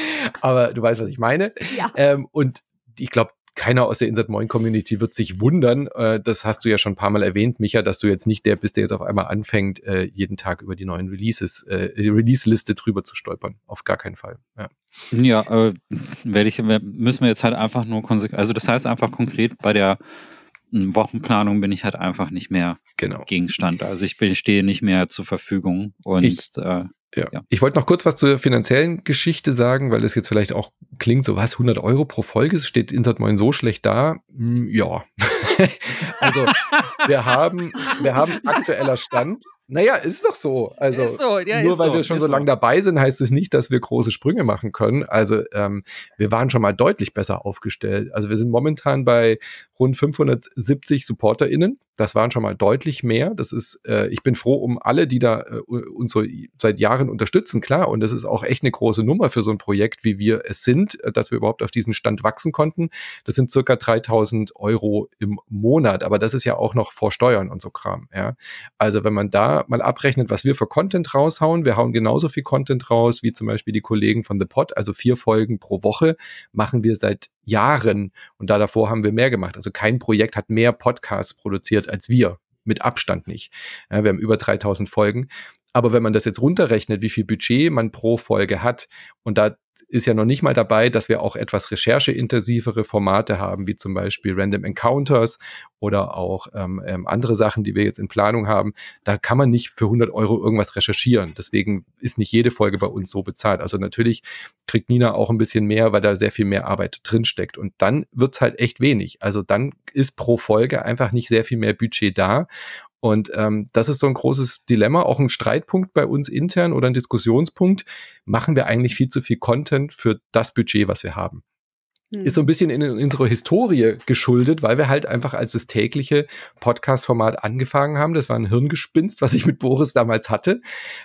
Aber du weißt, was ich meine. Ja. Ähm, und ich glaube, keiner aus der Insert Moin Community wird sich wundern. Äh, das hast du ja schon ein paar Mal erwähnt, Micha, dass du jetzt nicht der bist, der jetzt auf einmal anfängt, äh, jeden Tag über die neuen Releases, äh, Release-Liste drüber zu stolpern. Auf gar keinen Fall. Ja, ja äh, werde ich, müssen wir jetzt halt einfach nur konsequent, also das heißt einfach konkret bei der hm, Wochenplanung bin ich halt einfach nicht mehr genau. Gegenstand. Also ich bin, stehe nicht mehr zur Verfügung und ich, äh, ja. ja. Ich wollte noch kurz was zur finanziellen Geschichte sagen, weil es jetzt vielleicht auch klingt, so was, 100 Euro pro Folge, es steht Insert Moin so schlecht da. Hm, ja. also, wir haben, wir haben aktueller Stand naja, ist doch so. Also so, ja, nur weil so, wir schon so lange dabei sind, heißt es nicht, dass wir große Sprünge machen können. Also ähm, wir waren schon mal deutlich besser aufgestellt. Also wir sind momentan bei rund 570 SupporterInnen. Das waren schon mal deutlich mehr. Das ist, äh, ich bin froh um alle, die da äh, uns so seit Jahren unterstützen, klar. Und das ist auch echt eine große Nummer für so ein Projekt, wie wir es sind, äh, dass wir überhaupt auf diesen Stand wachsen konnten. Das sind circa 3000 Euro im Monat. Aber das ist ja auch noch vor Steuern und so Kram. Ja, also wenn man da mal abrechnet, was wir für Content raushauen, wir hauen genauso viel Content raus wie zum Beispiel die Kollegen von The Pod, also vier Folgen pro Woche machen wir seit Jahren und da davor haben wir mehr gemacht. Also kein Projekt hat mehr Podcasts produziert als wir, mit Abstand nicht. Ja, wir haben über 3000 Folgen. Aber wenn man das jetzt runterrechnet, wie viel Budget man pro Folge hat und da ist ja noch nicht mal dabei, dass wir auch etwas rechercheintensivere Formate haben, wie zum Beispiel Random Encounters oder auch ähm, ähm, andere Sachen, die wir jetzt in Planung haben. Da kann man nicht für 100 Euro irgendwas recherchieren. Deswegen ist nicht jede Folge bei uns so bezahlt. Also natürlich kriegt Nina auch ein bisschen mehr, weil da sehr viel mehr Arbeit drinsteckt. Und dann wird's halt echt wenig. Also dann ist pro Folge einfach nicht sehr viel mehr Budget da. Und ähm, das ist so ein großes Dilemma, auch ein Streitpunkt bei uns intern oder ein Diskussionspunkt. Machen wir eigentlich viel zu viel Content für das Budget, was wir haben? Hm. Ist so ein bisschen in, in unserer Historie geschuldet, weil wir halt einfach als das tägliche Podcast-Format angefangen haben. Das war ein Hirngespinst, was ich mit Boris damals hatte.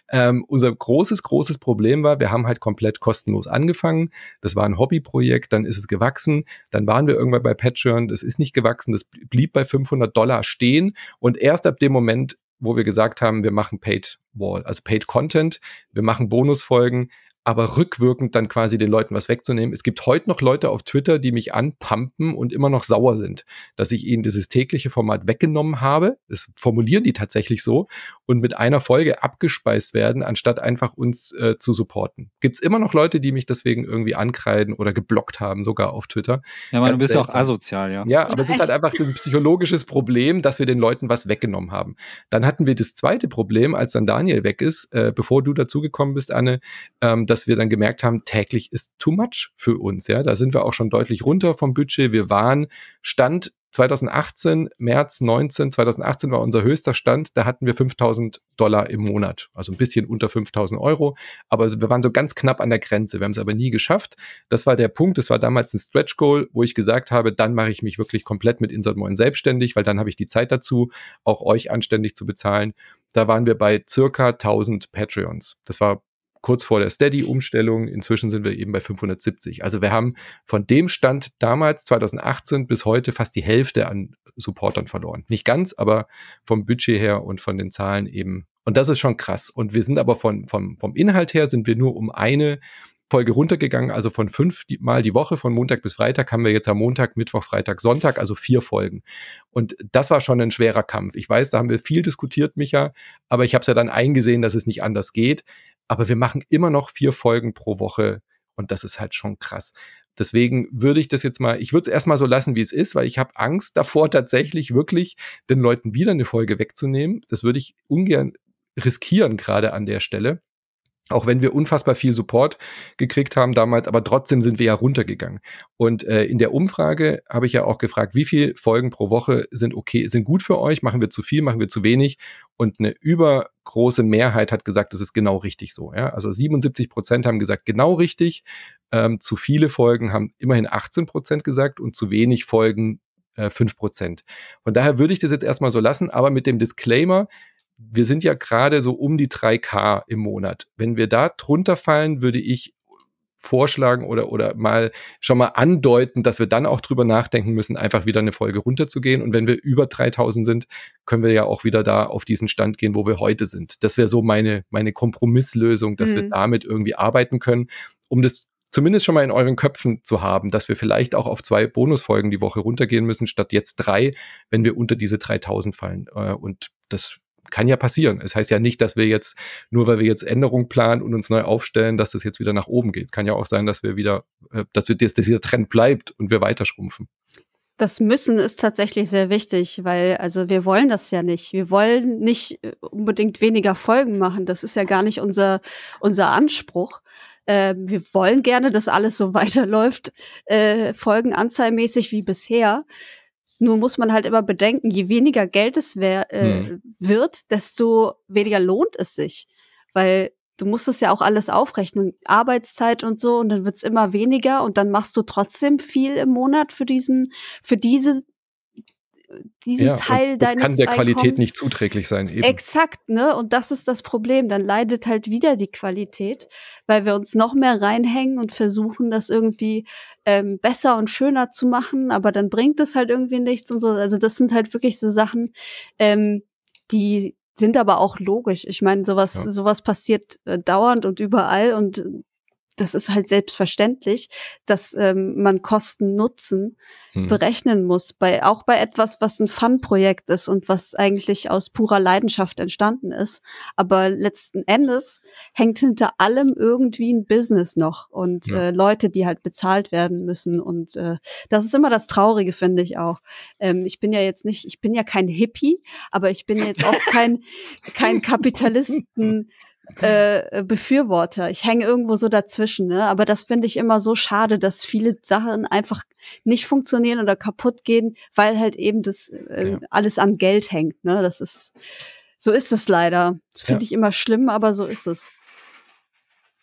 Ähm, unser großes, großes Problem war, wir haben halt komplett kostenlos angefangen. Das war ein Hobbyprojekt, dann ist es gewachsen. Dann waren wir irgendwann bei Patreon, das ist nicht gewachsen, das blieb bei 500 Dollar stehen. Und erst ab dem Moment, wo wir gesagt haben, wir machen Paid Wall, also Paid Content, wir machen Bonusfolgen, aber rückwirkend dann quasi den Leuten was wegzunehmen. Es gibt heute noch Leute auf Twitter, die mich anpumpen und immer noch sauer sind, dass ich ihnen dieses tägliche Format weggenommen habe. Das formulieren die tatsächlich so und mit einer Folge abgespeist werden, anstatt einfach uns äh, zu supporten. Gibt es immer noch Leute, die mich deswegen irgendwie ankreiden oder geblockt haben, sogar auf Twitter. Ja, aber du bist ja auch asozial, ja. Ja, aber es ist halt einfach ein psychologisches Problem, dass wir den Leuten was weggenommen haben. Dann hatten wir das zweite Problem, als dann Daniel weg ist, äh, bevor du dazugekommen bist, Anne, ähm, dass wir dann gemerkt haben, täglich ist too much für uns. Ja, da sind wir auch schon deutlich runter vom Budget. Wir waren Stand 2018, März 19, 2018 war unser höchster Stand, da hatten wir 5000 Dollar im Monat, also ein bisschen unter 5000 Euro, aber wir waren so ganz knapp an der Grenze, wir haben es aber nie geschafft. Das war der Punkt, das war damals ein Stretch Goal, wo ich gesagt habe, dann mache ich mich wirklich komplett mit Insert Moin selbstständig, weil dann habe ich die Zeit dazu, auch euch anständig zu bezahlen. Da waren wir bei circa 1000 Patreons. Das war kurz vor der Steady-Umstellung. Inzwischen sind wir eben bei 570. Also wir haben von dem Stand damals, 2018, bis heute fast die Hälfte an Supportern verloren. Nicht ganz, aber vom Budget her und von den Zahlen eben. Und das ist schon krass. Und wir sind aber von, vom, vom Inhalt her sind wir nur um eine Folge runtergegangen, also von fünf Mal die Woche, von Montag bis Freitag, haben wir jetzt am Montag, Mittwoch, Freitag, Sonntag, also vier Folgen. Und das war schon ein schwerer Kampf. Ich weiß, da haben wir viel diskutiert, Micha, aber ich habe es ja dann eingesehen, dass es nicht anders geht. Aber wir machen immer noch vier Folgen pro Woche und das ist halt schon krass. Deswegen würde ich das jetzt mal, ich würde es erstmal so lassen, wie es ist, weil ich habe Angst davor, tatsächlich wirklich den Leuten wieder eine Folge wegzunehmen. Das würde ich ungern riskieren, gerade an der Stelle. Auch wenn wir unfassbar viel Support gekriegt haben damals, aber trotzdem sind wir ja runtergegangen. Und äh, in der Umfrage habe ich ja auch gefragt, wie viele Folgen pro Woche sind okay, sind gut für euch? Machen wir zu viel, machen wir zu wenig? Und eine übergroße Mehrheit hat gesagt, das ist genau richtig so. Ja? Also 77 Prozent haben gesagt, genau richtig. Ähm, zu viele Folgen haben immerhin 18 Prozent gesagt und zu wenig Folgen äh, 5 Prozent. Von daher würde ich das jetzt erstmal so lassen, aber mit dem Disclaimer, wir sind ja gerade so um die 3K im Monat. Wenn wir da drunter fallen, würde ich vorschlagen oder, oder mal schon mal andeuten, dass wir dann auch drüber nachdenken müssen, einfach wieder eine Folge runterzugehen. Und wenn wir über 3000 sind, können wir ja auch wieder da auf diesen Stand gehen, wo wir heute sind. Das wäre so meine, meine Kompromisslösung, dass mhm. wir damit irgendwie arbeiten können, um das zumindest schon mal in euren Köpfen zu haben, dass wir vielleicht auch auf zwei Bonusfolgen die Woche runtergehen müssen, statt jetzt drei, wenn wir unter diese 3000 fallen. Äh, und das kann ja passieren. Es heißt ja nicht, dass wir jetzt, nur weil wir jetzt Änderungen planen und uns neu aufstellen, dass das jetzt wieder nach oben geht. Kann ja auch sein, dass wir wieder, äh, dass, wir, dass dieser Trend bleibt und wir weiter schrumpfen. Das Müssen ist tatsächlich sehr wichtig, weil also wir wollen das ja nicht. Wir wollen nicht äh, unbedingt weniger Folgen machen. Das ist ja gar nicht unser, unser Anspruch. Äh, wir wollen gerne, dass alles so weiterläuft, äh, folgenanzahlmäßig wie bisher. Nur muss man halt immer bedenken, je weniger Geld es wär, äh, hm. wird, desto weniger lohnt es sich. Weil du musst es ja auch alles aufrechnen, Arbeitszeit und so, und dann wird's immer weniger und dann machst du trotzdem viel im Monat für diesen, für diese diesen ja, Teil das deines kann der Einkommens. Qualität nicht zuträglich sein. Eben. Exakt, ne? Und das ist das Problem. Dann leidet halt wieder die Qualität, weil wir uns noch mehr reinhängen und versuchen, das irgendwie ähm, besser und schöner zu machen, aber dann bringt es halt irgendwie nichts und so. Also das sind halt wirklich so Sachen, ähm, die sind aber auch logisch. Ich meine, sowas, ja. sowas passiert äh, dauernd und überall und das ist halt selbstverständlich, dass ähm, man Kosten-Nutzen hm. berechnen muss, bei, auch bei etwas, was ein Fun-Projekt ist und was eigentlich aus purer Leidenschaft entstanden ist. Aber letzten Endes hängt hinter allem irgendwie ein Business noch und ja. äh, Leute, die halt bezahlt werden müssen. Und äh, das ist immer das Traurige, finde ich auch. Ähm, ich bin ja jetzt nicht, ich bin ja kein Hippie, aber ich bin jetzt auch kein, kein Kapitalisten äh, Befürworter. Ich hänge irgendwo so dazwischen, ne? Aber das finde ich immer so schade, dass viele Sachen einfach nicht funktionieren oder kaputt gehen, weil halt eben das äh, ja. alles an Geld hängt, ne? Das ist so ist es leider. Das finde ja. ich immer schlimm, aber so ist es.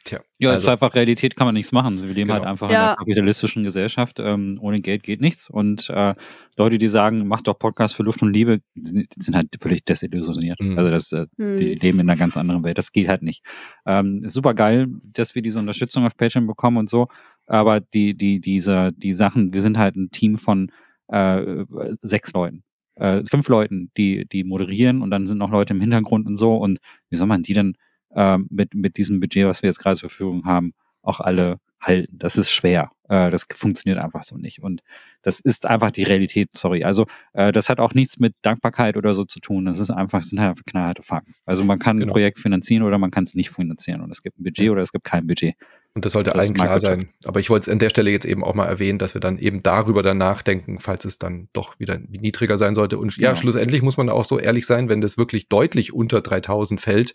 Tja, ja, also, es ist einfach Realität, kann man nichts machen. Wir leben halt genau. halt einfach ja. in einer kapitalistischen Gesellschaft. Ähm, ohne Geld geht nichts. Und äh, Leute, die sagen, mach doch Podcast für Luft und Liebe, die sind halt völlig desillusioniert. Mhm. Also das, äh, mhm. die leben in einer ganz anderen Welt. Das geht halt nicht. Ähm, ist super geil, dass wir diese Unterstützung auf Patreon bekommen und so. Aber die, die, diese, die Sachen, wir sind halt ein Team von äh, sechs Leuten. Äh, fünf Leuten, die, die moderieren und dann sind noch Leute im Hintergrund und so. Und wie soll man die denn äh, mit, mit diesem Budget, was wir jetzt gerade zur Verfügung haben, auch alle halten. Das ist schwer. Äh, das funktioniert einfach so nicht. Und das ist einfach die Realität, sorry. Also äh, das hat auch nichts mit Dankbarkeit oder so zu tun. Das ist einfach, sind halt einfach knallharte Fakten. Also man kann genau. ein Projekt finanzieren oder man kann es nicht finanzieren. Und es gibt ein Budget oder es gibt kein Budget. Und das sollte das allen klar sein. Aber ich wollte es an der Stelle jetzt eben auch mal erwähnen, dass wir dann eben darüber dann nachdenken, falls es dann doch wieder niedriger sein sollte. Und ja, genau. schlussendlich muss man auch so ehrlich sein, wenn das wirklich deutlich unter 3000 fällt,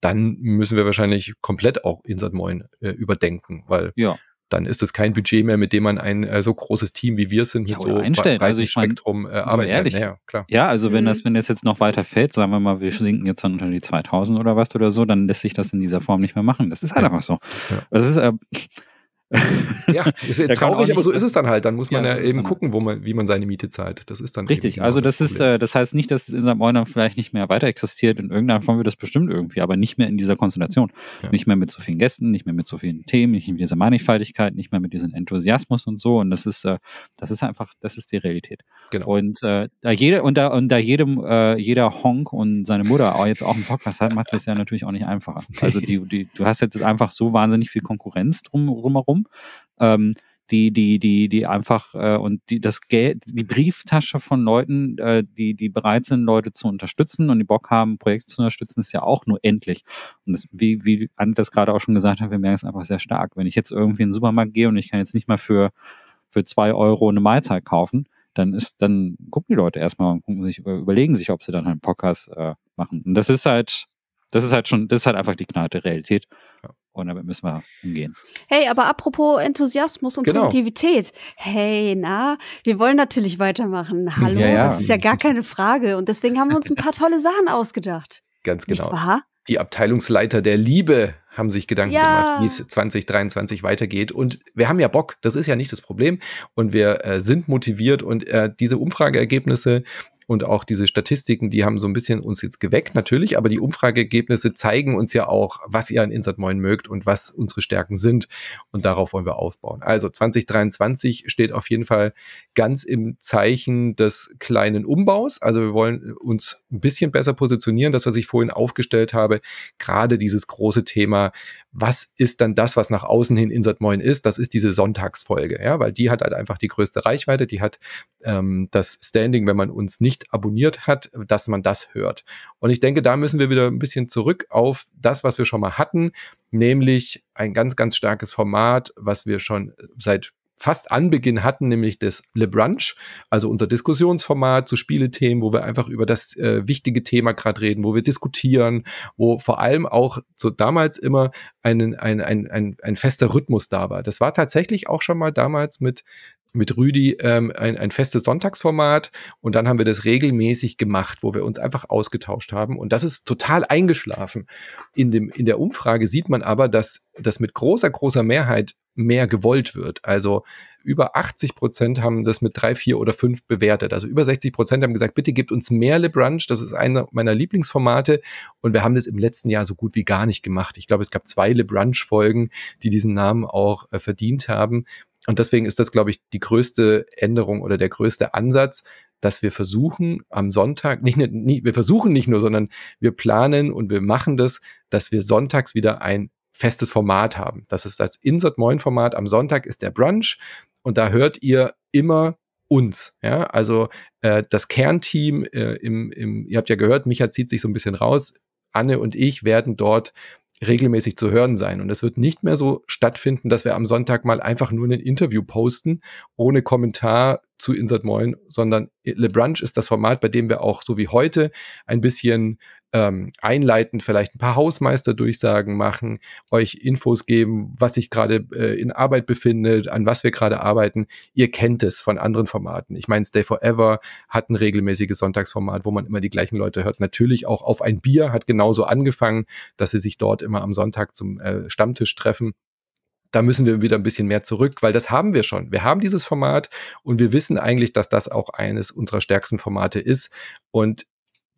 dann müssen wir wahrscheinlich komplett auch Insert Moin äh, überdenken, weil ja. dann ist es kein Budget mehr, mit dem man ein äh, so großes Team wie wir sind, mit ja, so einstellen. Also ich Spektrum mein, äh, arbeiten ehrlich. kann. Ja, klar. ja, also wenn das, mhm. wenn das jetzt noch weiter fällt, sagen wir mal, wir sinken jetzt dann unter die 2000 oder was oder so, dann lässt sich das in dieser Form nicht mehr machen. Das ist halt einfach so. Das ist, äh, ja, es wird traurig, aber so ist es dann halt. Dann muss man ja, ja eben gucken, wo man, wie man seine Miete zahlt. Das ist dann richtig. Genau also das, das ist, äh, das heißt nicht, dass in St. Moiner vielleicht nicht mehr weiter existiert. In irgendeiner Form wird das bestimmt irgendwie, aber nicht mehr in dieser Konstellation. Ja. Nicht mehr mit so vielen Gästen, nicht mehr mit so vielen Themen, nicht mit dieser Mannigfaltigkeit, nicht mehr mit diesem Enthusiasmus und so. Und das ist, äh, das ist einfach, das ist die Realität. Genau. Und äh, da jede und da und da jedem äh, jeder Honk und seine Mutter auch jetzt auch einen Podcast hat, macht es ja natürlich auch nicht einfacher. Also die, die, du hast jetzt einfach so wahnsinnig viel Konkurrenz drum drumherum ähm, die, die, die, die einfach äh, und die das Geld, die Brieftasche von Leuten, äh, die, die bereit sind, Leute zu unterstützen und die Bock haben, Projekte zu unterstützen, ist ja auch nur endlich. Und das, wie, wie Anne das gerade auch schon gesagt hat, wir merken es einfach sehr stark. Wenn ich jetzt irgendwie in den Supermarkt gehe und ich kann jetzt nicht mal für, für zwei Euro eine Mahlzeit kaufen, dann ist, dann gucken die Leute erstmal und gucken sich, überlegen sich, ob sie dann halt einen Podcast äh, machen. Und das ist halt, das ist halt schon, das ist halt einfach die knallte Realität. Ja. Und damit müssen wir umgehen. Hey, aber apropos Enthusiasmus und genau. Positivität. Hey, na, wir wollen natürlich weitermachen. Hallo, ja, ja. das ist ja gar keine Frage. Und deswegen haben wir uns ein paar tolle Sachen ausgedacht. Ganz genau. Nicht wahr? Die Abteilungsleiter der Liebe haben sich Gedanken ja. gemacht, wie es 2023 weitergeht. Und wir haben ja Bock, das ist ja nicht das Problem. Und wir äh, sind motiviert und äh, diese Umfrageergebnisse und auch diese Statistiken, die haben so ein bisschen uns jetzt geweckt, natürlich, aber die Umfrageergebnisse zeigen uns ja auch, was ihr an Insert Moin mögt und was unsere Stärken sind. Und darauf wollen wir aufbauen. Also 2023 steht auf jeden Fall ganz im Zeichen des kleinen Umbaus. Also wir wollen uns ein bisschen besser positionieren, das, was ich vorhin aufgestellt habe. Gerade dieses große Thema, was ist dann das, was nach außen hin Insert Moin ist? Das ist diese Sonntagsfolge, ja, weil die hat halt einfach die größte Reichweite, die hat ähm, das Standing, wenn man uns nicht abonniert hat, dass man das hört. Und ich denke, da müssen wir wieder ein bisschen zurück auf das, was wir schon mal hatten, nämlich ein ganz, ganz starkes Format, was wir schon seit fast Anbeginn hatten, nämlich das Le Brunch, also unser Diskussionsformat zu Spielethemen, wo wir einfach über das äh, wichtige Thema gerade reden, wo wir diskutieren, wo vor allem auch so damals immer ein, ein, ein, ein, ein fester Rhythmus da war. Das war tatsächlich auch schon mal damals mit mit Rüdi ähm, ein, ein festes Sonntagsformat und dann haben wir das regelmäßig gemacht, wo wir uns einfach ausgetauscht haben und das ist total eingeschlafen. In, dem, in der Umfrage sieht man aber, dass das mit großer, großer Mehrheit mehr gewollt wird. Also über 80 Prozent haben das mit drei, vier oder fünf bewertet. Also über 60 Prozent haben gesagt, bitte gebt uns mehr Le Brunch. Das ist einer meiner Lieblingsformate. Und wir haben das im letzten Jahr so gut wie gar nicht gemacht. Ich glaube, es gab zwei Le Brunch Folgen, die diesen Namen auch äh, verdient haben. Und deswegen ist das, glaube ich, die größte Änderung oder der größte Ansatz, dass wir versuchen am Sonntag, nicht, nicht, wir versuchen nicht nur, sondern wir planen und wir machen das, dass wir sonntags wieder ein festes Format haben. Das ist das Insert Moin Format. Am Sonntag ist der Brunch und da hört ihr immer uns. Ja, also äh, das Kernteam äh, im, im, ihr habt ja gehört, Micha zieht sich so ein bisschen raus. Anne und ich werden dort regelmäßig zu hören sein. Und es wird nicht mehr so stattfinden, dass wir am Sonntag mal einfach nur ein Interview posten, ohne Kommentar zu Insert Moin, sondern Le Brunch ist das Format, bei dem wir auch so wie heute ein bisschen ähm, einleitend vielleicht ein paar Hausmeister-Durchsagen machen, euch Infos geben, was sich gerade äh, in Arbeit befindet, an was wir gerade arbeiten. Ihr kennt es von anderen Formaten. Ich meine, Stay Forever hat ein regelmäßiges Sonntagsformat, wo man immer die gleichen Leute hört. Natürlich auch auf ein Bier hat genauso angefangen, dass sie sich dort immer am Sonntag zum äh, Stammtisch treffen da müssen wir wieder ein bisschen mehr zurück, weil das haben wir schon. Wir haben dieses Format und wir wissen eigentlich, dass das auch eines unserer stärksten Formate ist. Und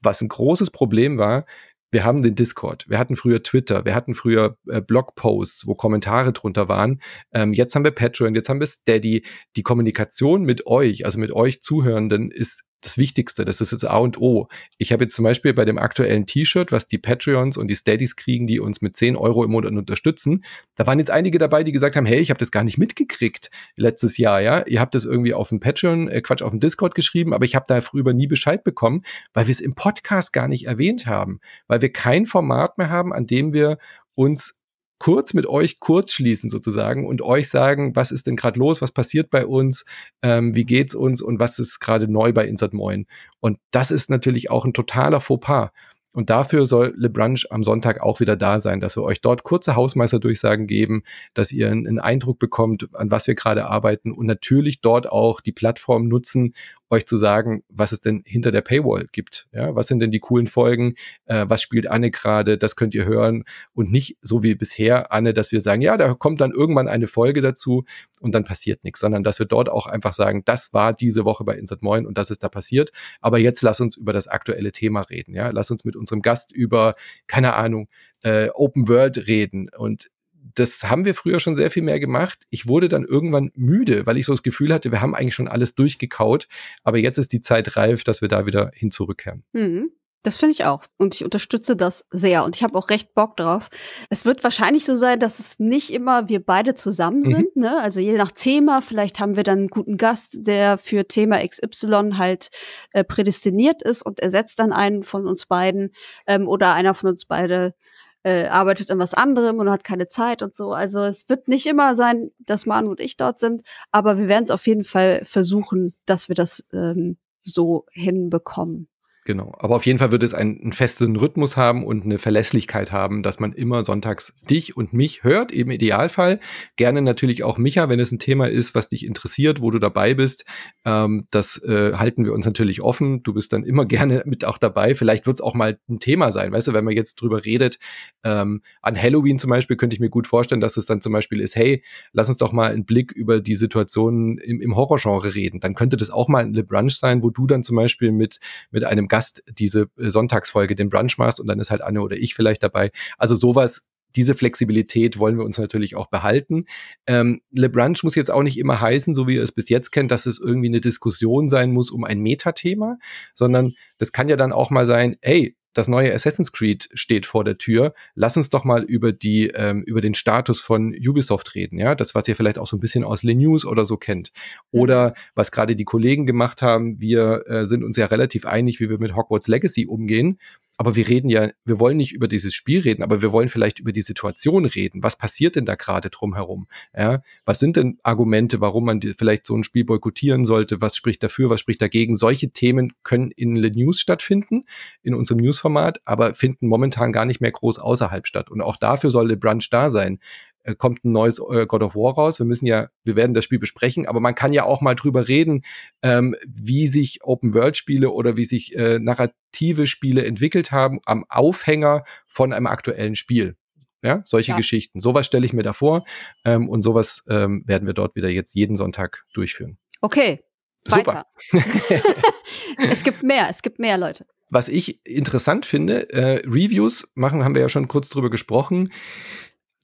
was ein großes Problem war, wir haben den Discord, wir hatten früher Twitter, wir hatten früher äh, Blogposts, wo Kommentare drunter waren. Ähm, jetzt haben wir Patreon, jetzt haben wir Steady. Die Kommunikation mit euch, also mit euch Zuhörenden, ist das Wichtigste, das ist das A und O. Ich habe jetzt zum Beispiel bei dem aktuellen T-Shirt, was die Patreons und die Steadies kriegen, die uns mit 10 Euro im Monat unterstützen, da waren jetzt einige dabei, die gesagt haben, hey, ich habe das gar nicht mitgekriegt letztes Jahr, ja. Ihr habt das irgendwie auf dem Patreon, äh, Quatsch, auf dem Discord geschrieben, aber ich habe da früher nie Bescheid bekommen, weil wir es im Podcast gar nicht erwähnt haben, weil wir kein Format mehr haben, an dem wir uns kurz mit euch kurz schließen sozusagen und euch sagen, was ist denn gerade los, was passiert bei uns, ähm, wie geht's uns und was ist gerade neu bei Insert Moin. Und das ist natürlich auch ein totaler Fauxpas. Und dafür soll Le Brunch am Sonntag auch wieder da sein, dass wir euch dort kurze Hausmeisterdurchsagen geben, dass ihr einen Eindruck bekommt, an was wir gerade arbeiten und natürlich dort auch die Plattform nutzen, euch zu sagen, was es denn hinter der Paywall gibt. Ja, was sind denn die coolen Folgen? Äh, was spielt Anne gerade? Das könnt ihr hören und nicht so wie bisher, Anne, dass wir sagen, ja, da kommt dann irgendwann eine Folge dazu und dann passiert nichts, sondern dass wir dort auch einfach sagen, das war diese Woche bei Insert Moin und das ist da passiert. Aber jetzt lass uns über das aktuelle Thema reden. Ja, lass uns mit unserem Gast über, keine Ahnung, äh, Open World reden und das haben wir früher schon sehr viel mehr gemacht. Ich wurde dann irgendwann müde, weil ich so das Gefühl hatte, wir haben eigentlich schon alles durchgekaut. Aber jetzt ist die Zeit reif, dass wir da wieder hin zurückkehren. Mhm. Das finde ich auch. Und ich unterstütze das sehr. Und ich habe auch recht Bock drauf. Es wird wahrscheinlich so sein, dass es nicht immer wir beide zusammen mhm. sind. Mhm. Ne? Also je nach Thema. Vielleicht haben wir dann einen guten Gast, der für Thema XY halt äh, prädestiniert ist und ersetzt dann einen von uns beiden. Ähm, oder einer von uns beide äh, arbeitet an was anderem und hat keine Zeit und so. Also es wird nicht immer sein, dass Manu und ich dort sind, aber wir werden es auf jeden Fall versuchen, dass wir das ähm, so hinbekommen. Genau. Aber auf jeden Fall wird es einen, einen, festen Rhythmus haben und eine Verlässlichkeit haben, dass man immer sonntags dich und mich hört, im Idealfall. Gerne natürlich auch Micha, wenn es ein Thema ist, was dich interessiert, wo du dabei bist. Ähm, das äh, halten wir uns natürlich offen. Du bist dann immer gerne mit auch dabei. Vielleicht wird es auch mal ein Thema sein, weißt du, wenn man jetzt drüber redet. Ähm, an Halloween zum Beispiel könnte ich mir gut vorstellen, dass es dann zum Beispiel ist, hey, lass uns doch mal einen Blick über die Situation im, im Horrorgenre reden. Dann könnte das auch mal ein Le Brunch sein, wo du dann zum Beispiel mit, mit einem Gast diese äh, Sonntagsfolge den Brunch machst und dann ist halt Anne oder ich vielleicht dabei. Also sowas diese Flexibilität wollen wir uns natürlich auch behalten. Ähm, Le Brunch muss jetzt auch nicht immer heißen, so wie ihr es bis jetzt kennt, dass es irgendwie eine Diskussion sein muss um ein Metathema, sondern das kann ja dann auch mal sein, hey, das neue Assassin's Creed steht vor der Tür. Lass uns doch mal über die ähm, über den Status von Ubisoft reden, ja, das was ihr vielleicht auch so ein bisschen aus Le News oder so kennt oder mhm. was gerade die Kollegen gemacht haben. Wir äh, sind uns ja relativ einig, wie wir mit Hogwarts Legacy umgehen aber wir reden ja, wir wollen nicht über dieses Spiel reden, aber wir wollen vielleicht über die Situation reden. Was passiert denn da gerade drumherum? Ja, was sind denn Argumente, warum man vielleicht so ein Spiel boykottieren sollte? Was spricht dafür, was spricht dagegen? Solche Themen können in Le News stattfinden, in unserem Newsformat, aber finden momentan gar nicht mehr groß außerhalb statt. Und auch dafür soll Le Brunch da sein. Äh, kommt ein neues äh, God of War raus. Wir müssen ja, wir werden das Spiel besprechen, aber man kann ja auch mal drüber reden, ähm, wie sich Open-World-Spiele oder wie sich äh, narrative Spiele entwickelt haben am Aufhänger von einem aktuellen Spiel. Ja, solche ja. Geschichten. Sowas stelle ich mir da vor ähm, und sowas ähm, werden wir dort wieder jetzt jeden Sonntag durchführen. Okay. Super. es gibt mehr, es gibt mehr Leute. Was ich interessant finde, äh, Reviews machen, haben wir ja schon kurz drüber gesprochen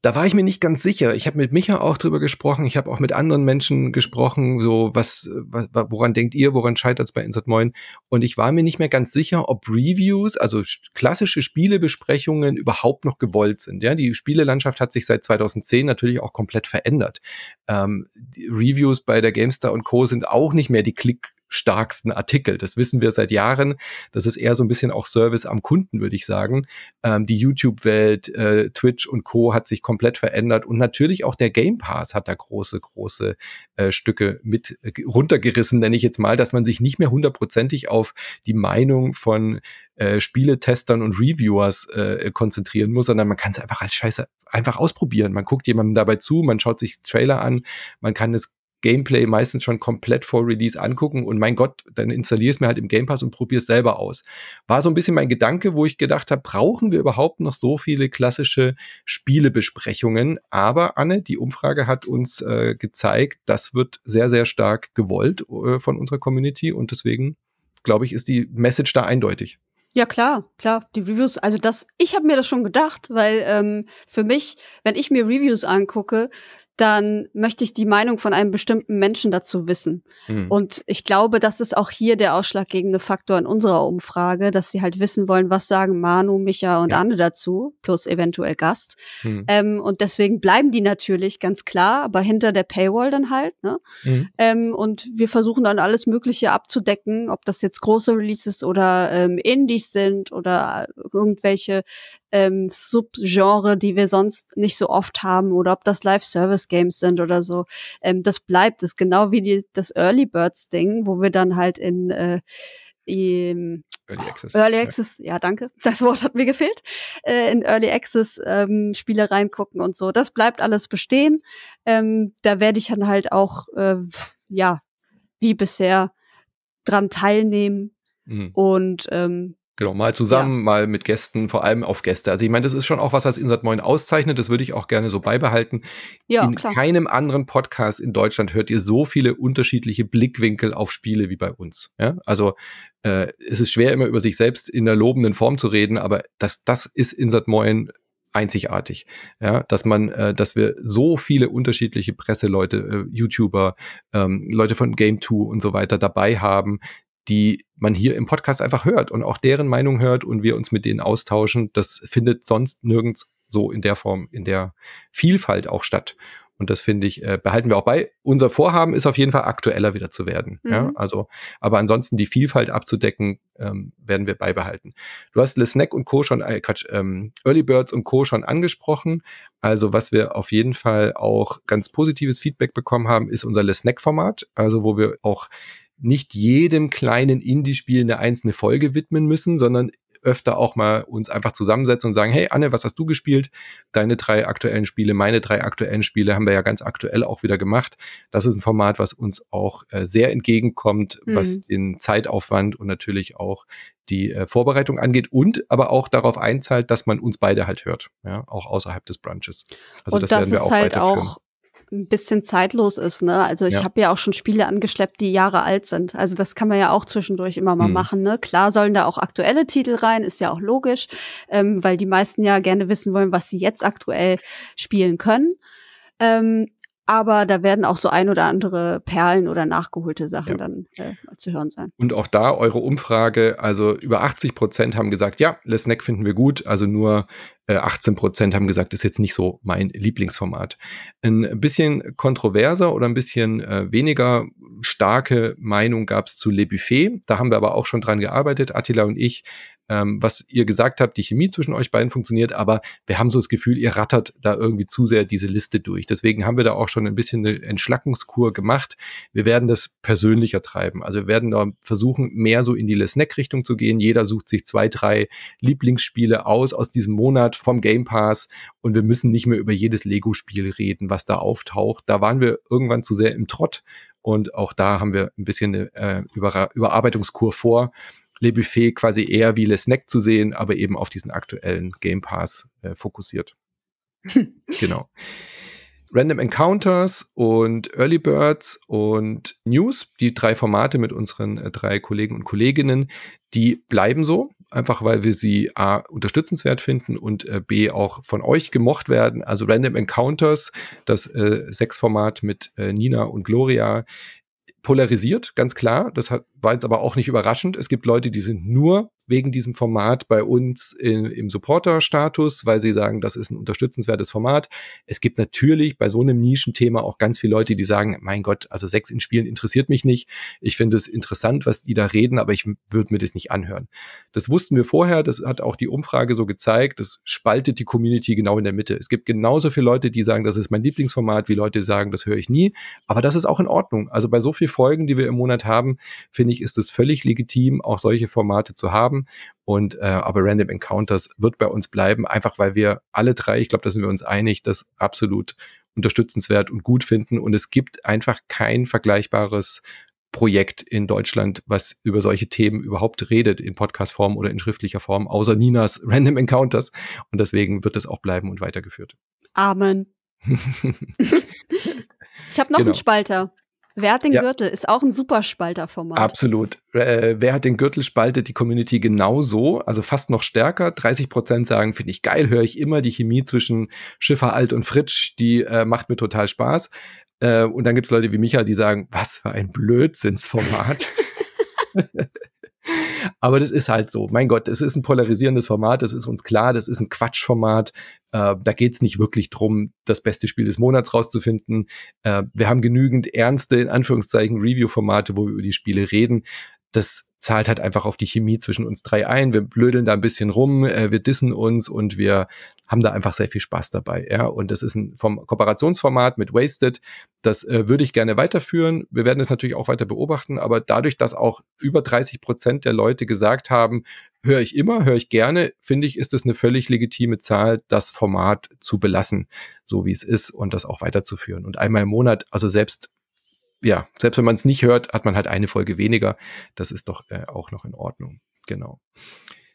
da war ich mir nicht ganz sicher. Ich habe mit Micha auch drüber gesprochen. Ich habe auch mit anderen Menschen gesprochen, so was, was woran denkt ihr, woran scheitert es bei Insert Moin? Und ich war mir nicht mehr ganz sicher, ob Reviews, also klassische Spielebesprechungen überhaupt noch gewollt sind. Ja, die Spielelandschaft hat sich seit 2010 natürlich auch komplett verändert. Ähm, Reviews bei der GameStar und Co. sind auch nicht mehr die Klick starksten Artikel. Das wissen wir seit Jahren. Das ist eher so ein bisschen auch Service am Kunden, würde ich sagen. Ähm, die YouTube-Welt, äh, Twitch und Co. hat sich komplett verändert und natürlich auch der Game Pass hat da große, große äh, Stücke mit äh, runtergerissen, nenne ich jetzt mal, dass man sich nicht mehr hundertprozentig auf die Meinung von äh, Spieletestern und Reviewers äh, konzentrieren muss, sondern man kann es einfach als Scheiße einfach ausprobieren. Man guckt jemandem dabei zu, man schaut sich Trailer an, man kann es Gameplay meistens schon komplett vor Release angucken und mein Gott, dann installiere es mir halt im Game Pass und probiere es selber aus. War so ein bisschen mein Gedanke, wo ich gedacht habe, brauchen wir überhaupt noch so viele klassische Spielebesprechungen? Aber Anne, die Umfrage hat uns äh, gezeigt, das wird sehr, sehr stark gewollt äh, von unserer Community und deswegen glaube ich, ist die Message da eindeutig. Ja, klar, klar. Die Reviews, also das, ich habe mir das schon gedacht, weil ähm, für mich, wenn ich mir Reviews angucke, dann möchte ich die Meinung von einem bestimmten Menschen dazu wissen. Mhm. Und ich glaube, das ist auch hier der ausschlaggebende Faktor in unserer Umfrage, dass sie halt wissen wollen, was sagen Manu, Micha und ja. Anne dazu, plus eventuell Gast. Mhm. Ähm, und deswegen bleiben die natürlich ganz klar, aber hinter der Paywall dann halt. Ne? Mhm. Ähm, und wir versuchen dann alles Mögliche abzudecken, ob das jetzt große Releases oder ähm, Indies sind oder irgendwelche ähm, Subgenre, die wir sonst nicht so oft haben, oder ob das Live-Service-Games sind oder so. Ähm, das bleibt es, genau wie die, das Early Birds-Ding, wo wir dann halt in äh, im Early Access. Early Access, ja. ja. danke. Das Wort hat mir gefehlt. Äh, in Early Access ähm, Spiele reingucken und so. Das bleibt alles bestehen. Ähm, da werde ich dann halt auch, äh, ja, wie bisher dran teilnehmen. Mhm. Und ähm, Genau, mal zusammen, ja. mal mit Gästen, vor allem auf Gäste. Also ich meine, das ist schon auch was, was Insert Moin auszeichnet. Das würde ich auch gerne so beibehalten. Ja, in klar. keinem anderen Podcast in Deutschland hört ihr so viele unterschiedliche Blickwinkel auf Spiele wie bei uns. Ja? Also äh, es ist schwer, immer über sich selbst in der lobenden Form zu reden, aber das, das ist Insert Moin einzigartig. Ja, dass man, äh, dass wir so viele unterschiedliche Presseleute, äh, YouTuber, ähm, Leute von Game 2 und so weiter dabei haben, die man hier im Podcast einfach hört und auch deren Meinung hört und wir uns mit denen austauschen. Das findet sonst nirgends so in der Form, in der Vielfalt auch statt. Und das finde ich, äh, behalten wir auch bei. Unser Vorhaben ist auf jeden Fall aktueller wieder zu werden. Mhm. Ja, also, aber ansonsten die Vielfalt abzudecken, ähm, werden wir beibehalten. Du hast Le Snack und Co. schon, äh, Quatsch, ähm, Early Birds und Co. schon angesprochen. Also, was wir auf jeden Fall auch ganz positives Feedback bekommen haben, ist unser Le Snack Format. Also, wo wir auch nicht jedem kleinen Indie-Spiel eine einzelne Folge widmen müssen, sondern öfter auch mal uns einfach zusammensetzen und sagen, hey Anne, was hast du gespielt? Deine drei aktuellen Spiele, meine drei aktuellen Spiele haben wir ja ganz aktuell auch wieder gemacht. Das ist ein Format, was uns auch äh, sehr entgegenkommt, mhm. was den Zeitaufwand und natürlich auch die äh, Vorbereitung angeht und aber auch darauf einzahlt, dass man uns beide halt hört, ja, auch außerhalb des Brunches. Also und das, das werden wir auch halt auch ein bisschen zeitlos ist. Ne? Also ich ja. habe ja auch schon Spiele angeschleppt, die Jahre alt sind. Also das kann man ja auch zwischendurch immer mal mhm. machen. Ne? Klar sollen da auch aktuelle Titel rein, ist ja auch logisch, ähm, weil die meisten ja gerne wissen wollen, was sie jetzt aktuell spielen können. Ähm, aber da werden auch so ein oder andere Perlen oder nachgeholte Sachen ja. dann äh, zu hören sein. Und auch da eure Umfrage, also über 80 Prozent haben gesagt, ja, Les Snack finden wir gut, also nur 18 Prozent haben gesagt, ist jetzt nicht so mein Lieblingsformat. Ein bisschen kontroverser oder ein bisschen äh, weniger starke Meinung gab es zu Le Buffet. Da haben wir aber auch schon dran gearbeitet, Attila und ich ähm, was ihr gesagt habt, die Chemie zwischen euch beiden funktioniert, aber wir haben so das Gefühl, ihr rattert da irgendwie zu sehr diese Liste durch. Deswegen haben wir da auch schon ein bisschen eine Entschlackungskur gemacht. Wir werden das persönlicher treiben. Also wir werden da versuchen, mehr so in die Le Snack-Richtung zu gehen. Jeder sucht sich zwei, drei Lieblingsspiele aus aus diesem Monat vom Game Pass und wir müssen nicht mehr über jedes Lego-Spiel reden, was da auftaucht. Da waren wir irgendwann zu sehr im Trott und auch da haben wir ein bisschen eine äh, Über Überarbeitungskur vor. Le Buffet quasi eher wie Le Snack zu sehen, aber eben auf diesen aktuellen Game Pass äh, fokussiert. genau. Random Encounters und Early Birds und News, die drei Formate mit unseren äh, drei Kollegen und Kolleginnen, die bleiben so, einfach weil wir sie A unterstützenswert finden und äh, B auch von euch gemocht werden. Also Random Encounters, das äh, Sechs-Format mit äh, Nina und Gloria, polarisiert, ganz klar. Das hat, war jetzt aber auch nicht überraschend. Es gibt Leute, die sind nur wegen diesem Format bei uns in, im Supporter-Status, weil sie sagen, das ist ein unterstützenswertes Format. Es gibt natürlich bei so einem Nischenthema auch ganz viele Leute, die sagen, mein Gott, also Sex in Spielen interessiert mich nicht. Ich finde es interessant, was die da reden, aber ich würde mir das nicht anhören. Das wussten wir vorher, das hat auch die Umfrage so gezeigt, das spaltet die Community genau in der Mitte. Es gibt genauso viele Leute, die sagen, das ist mein Lieblingsformat, wie Leute, sagen, das höre ich nie. Aber das ist auch in Ordnung. Also bei so vielen Folgen, die wir im Monat haben, finde ich, ist es völlig legitim, auch solche Formate zu haben. Und äh, aber Random Encounters wird bei uns bleiben, einfach weil wir alle drei, ich glaube, da sind wir uns einig, das absolut unterstützenswert und gut finden. Und es gibt einfach kein vergleichbares Projekt in Deutschland, was über solche Themen überhaupt redet, in Podcast-Form oder in schriftlicher Form, außer Ninas Random Encounters. Und deswegen wird es auch bleiben und weitergeführt. Amen. ich habe noch genau. einen Spalter. Wer hat den ja. Gürtel? Ist auch ein Superspalter-Format. Absolut. Äh, wer hat den Gürtel spaltet die Community genauso, also fast noch stärker. 30 Prozent sagen, finde ich geil, höre ich immer. Die Chemie zwischen Schiffer Alt und Fritsch, die äh, macht mir total Spaß. Äh, und dann gibt es Leute wie Micha, die sagen, was für ein Blödsinnsformat. Aber das ist halt so. Mein Gott, es ist ein polarisierendes Format, das ist uns klar, das ist ein Quatschformat. Äh, da geht es nicht wirklich drum, das beste Spiel des Monats rauszufinden. Äh, wir haben genügend ernste, in Anführungszeichen, Review-Formate, wo wir über die Spiele reden. Das zahlt halt einfach auf die Chemie zwischen uns drei ein. Wir blödeln da ein bisschen rum, äh, wir dissen uns und wir haben da einfach sehr viel Spaß dabei. Ja, und das ist ein vom Kooperationsformat mit Wasted. Das äh, würde ich gerne weiterführen. Wir werden es natürlich auch weiter beobachten, aber dadurch, dass auch über 30 Prozent der Leute gesagt haben, höre ich immer, höre ich gerne, finde ich, ist es eine völlig legitime Zahl, das Format zu belassen, so wie es ist und das auch weiterzuführen. Und einmal im Monat, also selbst ja, selbst wenn man es nicht hört, hat man halt eine Folge weniger. Das ist doch äh, auch noch in Ordnung. Genau.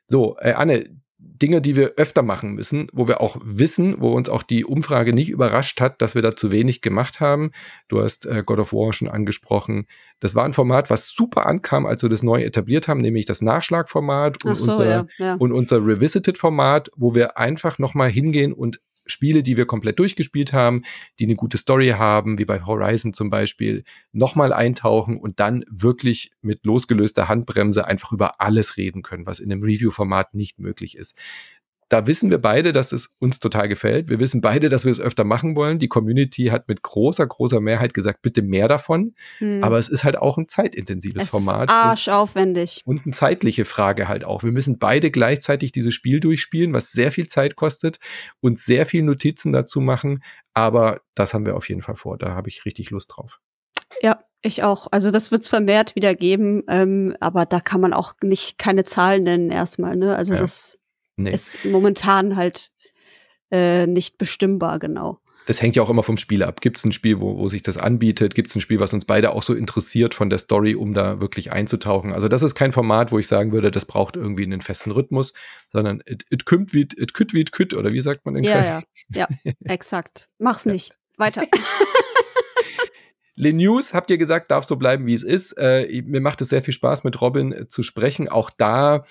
So, äh, Anne, Dinge, die wir öfter machen müssen, wo wir auch wissen, wo uns auch die Umfrage nicht überrascht hat, dass wir da zu wenig gemacht haben. Du hast äh, God of War schon angesprochen. Das war ein Format, was super ankam, als wir das neu etabliert haben, nämlich das Nachschlagformat und, so, unser, ja, ja. und unser Revisited-Format, wo wir einfach nochmal hingehen und Spiele, die wir komplett durchgespielt haben, die eine gute Story haben, wie bei Horizon zum Beispiel, nochmal eintauchen und dann wirklich mit losgelöster Handbremse einfach über alles reden können, was in einem Review-Format nicht möglich ist da wissen wir beide, dass es uns total gefällt. Wir wissen beide, dass wir es öfter machen wollen. Die Community hat mit großer, großer Mehrheit gesagt, bitte mehr davon. Hm. Aber es ist halt auch ein zeitintensives es Format. Ist arschaufwendig. Und, und eine zeitliche Frage halt auch. Wir müssen beide gleichzeitig dieses Spiel durchspielen, was sehr viel Zeit kostet und sehr viel Notizen dazu machen. Aber das haben wir auf jeden Fall vor. Da habe ich richtig Lust drauf. Ja, ich auch. Also das wird es vermehrt wieder geben, ähm, aber da kann man auch nicht keine Zahlen nennen erstmal. Ne? Also ja. das nee. ist momentan halt äh, nicht bestimmbar, genau. Das hängt ja auch immer vom Spiel ab. Gibt es ein Spiel, wo, wo sich das anbietet? Gibt es ein Spiel, was uns beide auch so interessiert von der Story, um da wirklich einzutauchen? Also das ist kein Format, wo ich sagen würde, das braucht irgendwie einen festen Rhythmus, sondern it, it kümmt wie it kütt wie it kütt, oder wie sagt man in Ja, ja, ja, exakt. Mach's nicht. Weiter. Le News, habt ihr gesagt, darf so bleiben, wie es ist. Äh, mir macht es sehr viel Spaß, mit Robin äh, zu sprechen. Auch da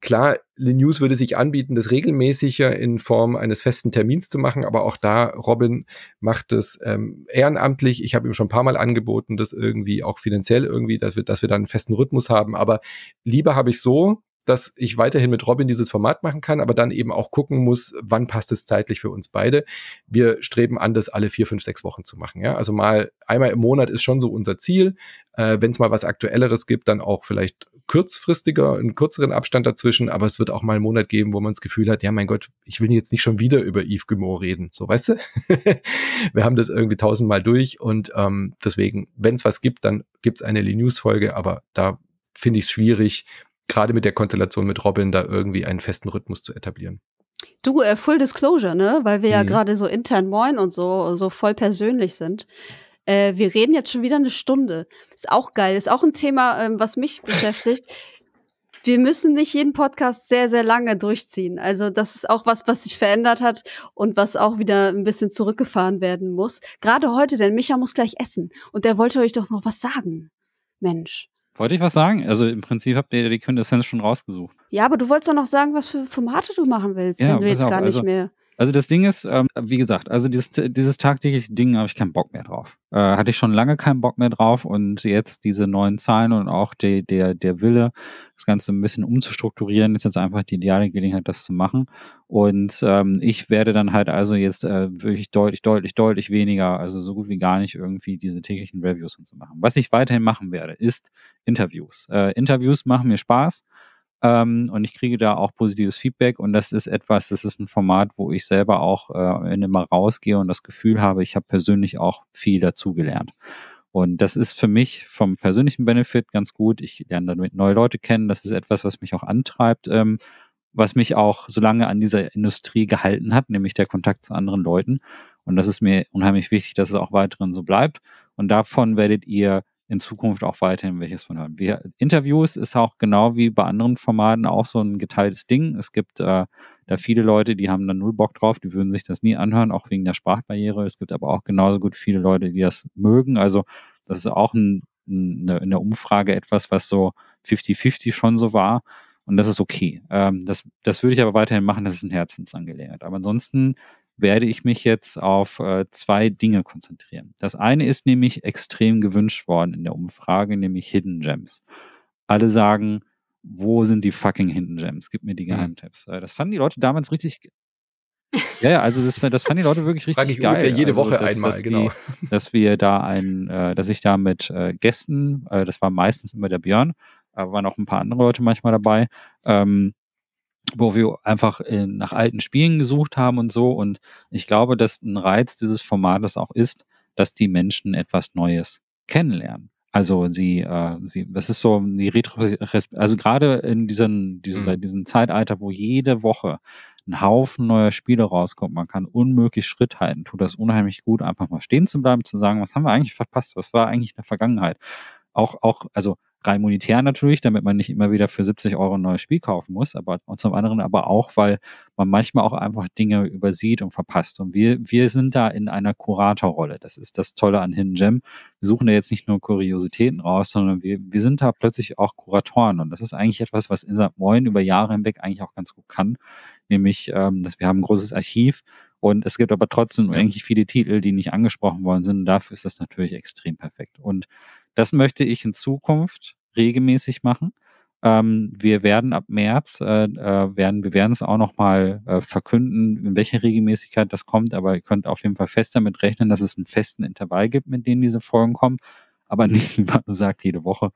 Klar, News würde sich anbieten, das regelmäßiger in Form eines festen Termins zu machen, aber auch da, Robin macht es ähm, ehrenamtlich. Ich habe ihm schon ein paar Mal angeboten, das irgendwie auch finanziell irgendwie, dass wir, dass wir dann einen festen Rhythmus haben. Aber lieber habe ich so, dass ich weiterhin mit Robin dieses Format machen kann, aber dann eben auch gucken muss, wann passt es zeitlich für uns beide. Wir streben an, das alle vier, fünf, sechs Wochen zu machen. Ja? Also mal einmal im Monat ist schon so unser Ziel. Äh, Wenn es mal was Aktuelleres gibt, dann auch vielleicht kurzfristiger, einen kürzeren Abstand dazwischen, aber es wird auch mal einen Monat geben, wo man das Gefühl hat, ja, mein Gott, ich will jetzt nicht schon wieder über Yves Guillemot reden. So, weißt du? Wir haben das irgendwie tausendmal durch und ähm, deswegen, wenn es was gibt, dann gibt es eine News-Folge, aber da finde ich es schwierig, gerade mit der Konstellation mit Robin da irgendwie einen festen Rhythmus zu etablieren. Du, äh, Full Disclosure, ne? Weil wir mhm. ja gerade so intern moin und so, so voll persönlich sind. Äh, wir reden jetzt schon wieder eine Stunde. Ist auch geil. Ist auch ein Thema, ähm, was mich beschäftigt. Wir müssen nicht jeden Podcast sehr, sehr lange durchziehen. Also das ist auch was, was sich verändert hat und was auch wieder ein bisschen zurückgefahren werden muss. Gerade heute, denn Micha muss gleich essen und der wollte euch doch noch was sagen. Mensch. Wollte ich was sagen? Also im Prinzip habt ihr die Quintessenz schon rausgesucht. Ja, aber du wolltest doch noch sagen, was für Formate du machen willst, ja, wenn du jetzt auf, gar nicht also, mehr. Also das Ding ist, ähm, wie gesagt, also dieses, dieses tagtägliche Ding habe ich keinen Bock mehr drauf. Äh, hatte ich schon lange keinen Bock mehr drauf und jetzt diese neuen Zahlen und auch die, der, der Wille, das Ganze ein bisschen umzustrukturieren, ist jetzt einfach die ideale Gelegenheit, das zu machen. Und ähm, ich werde dann halt also jetzt äh, wirklich deutlich, deutlich, deutlich weniger, also so gut wie gar nicht irgendwie diese täglichen Reviews und so machen. Was ich weiterhin machen werde, ist Interviews. Äh, Interviews machen mir Spaß. Ähm, und ich kriege da auch positives Feedback und das ist etwas, das ist ein Format, wo ich selber auch äh, immer rausgehe und das Gefühl habe, ich habe persönlich auch viel dazugelernt. Und das ist für mich vom persönlichen Benefit ganz gut. Ich lerne damit neue Leute kennen. Das ist etwas, was mich auch antreibt, ähm, was mich auch so lange an dieser Industrie gehalten hat, nämlich der Kontakt zu anderen Leuten. Und das ist mir unheimlich wichtig, dass es auch weiterhin so bleibt. Und davon werdet ihr in Zukunft auch weiterhin welches von hören. Wir, Interviews ist auch genau wie bei anderen Formaten auch so ein geteiltes Ding. Es gibt äh, da viele Leute, die haben da null Bock drauf, die würden sich das nie anhören, auch wegen der Sprachbarriere. Es gibt aber auch genauso gut viele Leute, die das mögen. Also das ist auch ein, eine, in der Umfrage etwas, was so 50-50 schon so war. Und das ist okay. Ähm, das, das würde ich aber weiterhin machen, das ist ein Herzensangelegenheit. Aber ansonsten werde ich mich jetzt auf äh, zwei Dinge konzentrieren. Das eine ist nämlich extrem gewünscht worden in der Umfrage, nämlich Hidden Gems. Alle sagen, wo sind die fucking Hidden Gems? Gib mir die mhm. Geheimtipps. Mhm. Das fanden die Leute damals richtig. Ja, ja, also das, das fanden die Leute wirklich richtig Frag ich geil. Ungefähr jede also, Woche dass, einmal, dass genau. Die, dass wir da ein, äh, dass ich da mit äh, Gästen, äh, das war meistens immer der Björn, aber waren auch ein paar andere Leute manchmal dabei, ähm, wo wir einfach in, äh, nach alten Spielen gesucht haben und so. Und ich glaube, dass ein Reiz dieses Formates auch ist, dass die Menschen etwas Neues kennenlernen. Also sie, äh, sie, das ist so die Retro, also gerade in diesen, diesen, mhm. diesen Zeitalter, wo jede Woche ein Haufen neuer Spiele rauskommt. Man kann unmöglich Schritt halten. Tut das unheimlich gut, einfach mal stehen zu bleiben, zu sagen, was haben wir eigentlich verpasst? Was war eigentlich in der Vergangenheit? Auch, auch, also rein monetär natürlich, damit man nicht immer wieder für 70 Euro ein neues Spiel kaufen muss, aber und zum anderen aber auch, weil man manchmal auch einfach Dinge übersieht und verpasst. Und wir, wir sind da in einer Kuratorrolle. Das ist das Tolle an Hidden Gem. Wir suchen da jetzt nicht nur Kuriositäten raus, sondern wir, wir sind da plötzlich auch Kuratoren. Und das ist eigentlich etwas, was Insert Moin über Jahre hinweg eigentlich auch ganz gut kann. Nämlich, ähm, dass wir haben ein großes Archiv und es gibt aber trotzdem eigentlich viele Titel, die nicht angesprochen worden sind. Und dafür ist das natürlich extrem perfekt. Und das möchte ich in Zukunft regelmäßig machen. Ähm, wir werden ab März, äh, äh, werden, wir werden es auch nochmal äh, verkünden, in welcher Regelmäßigkeit das kommt, aber ihr könnt auf jeden Fall fest damit rechnen, dass es einen festen Intervall gibt, mit dem diese Folgen kommen, aber nicht, wie man sagt, jede Woche.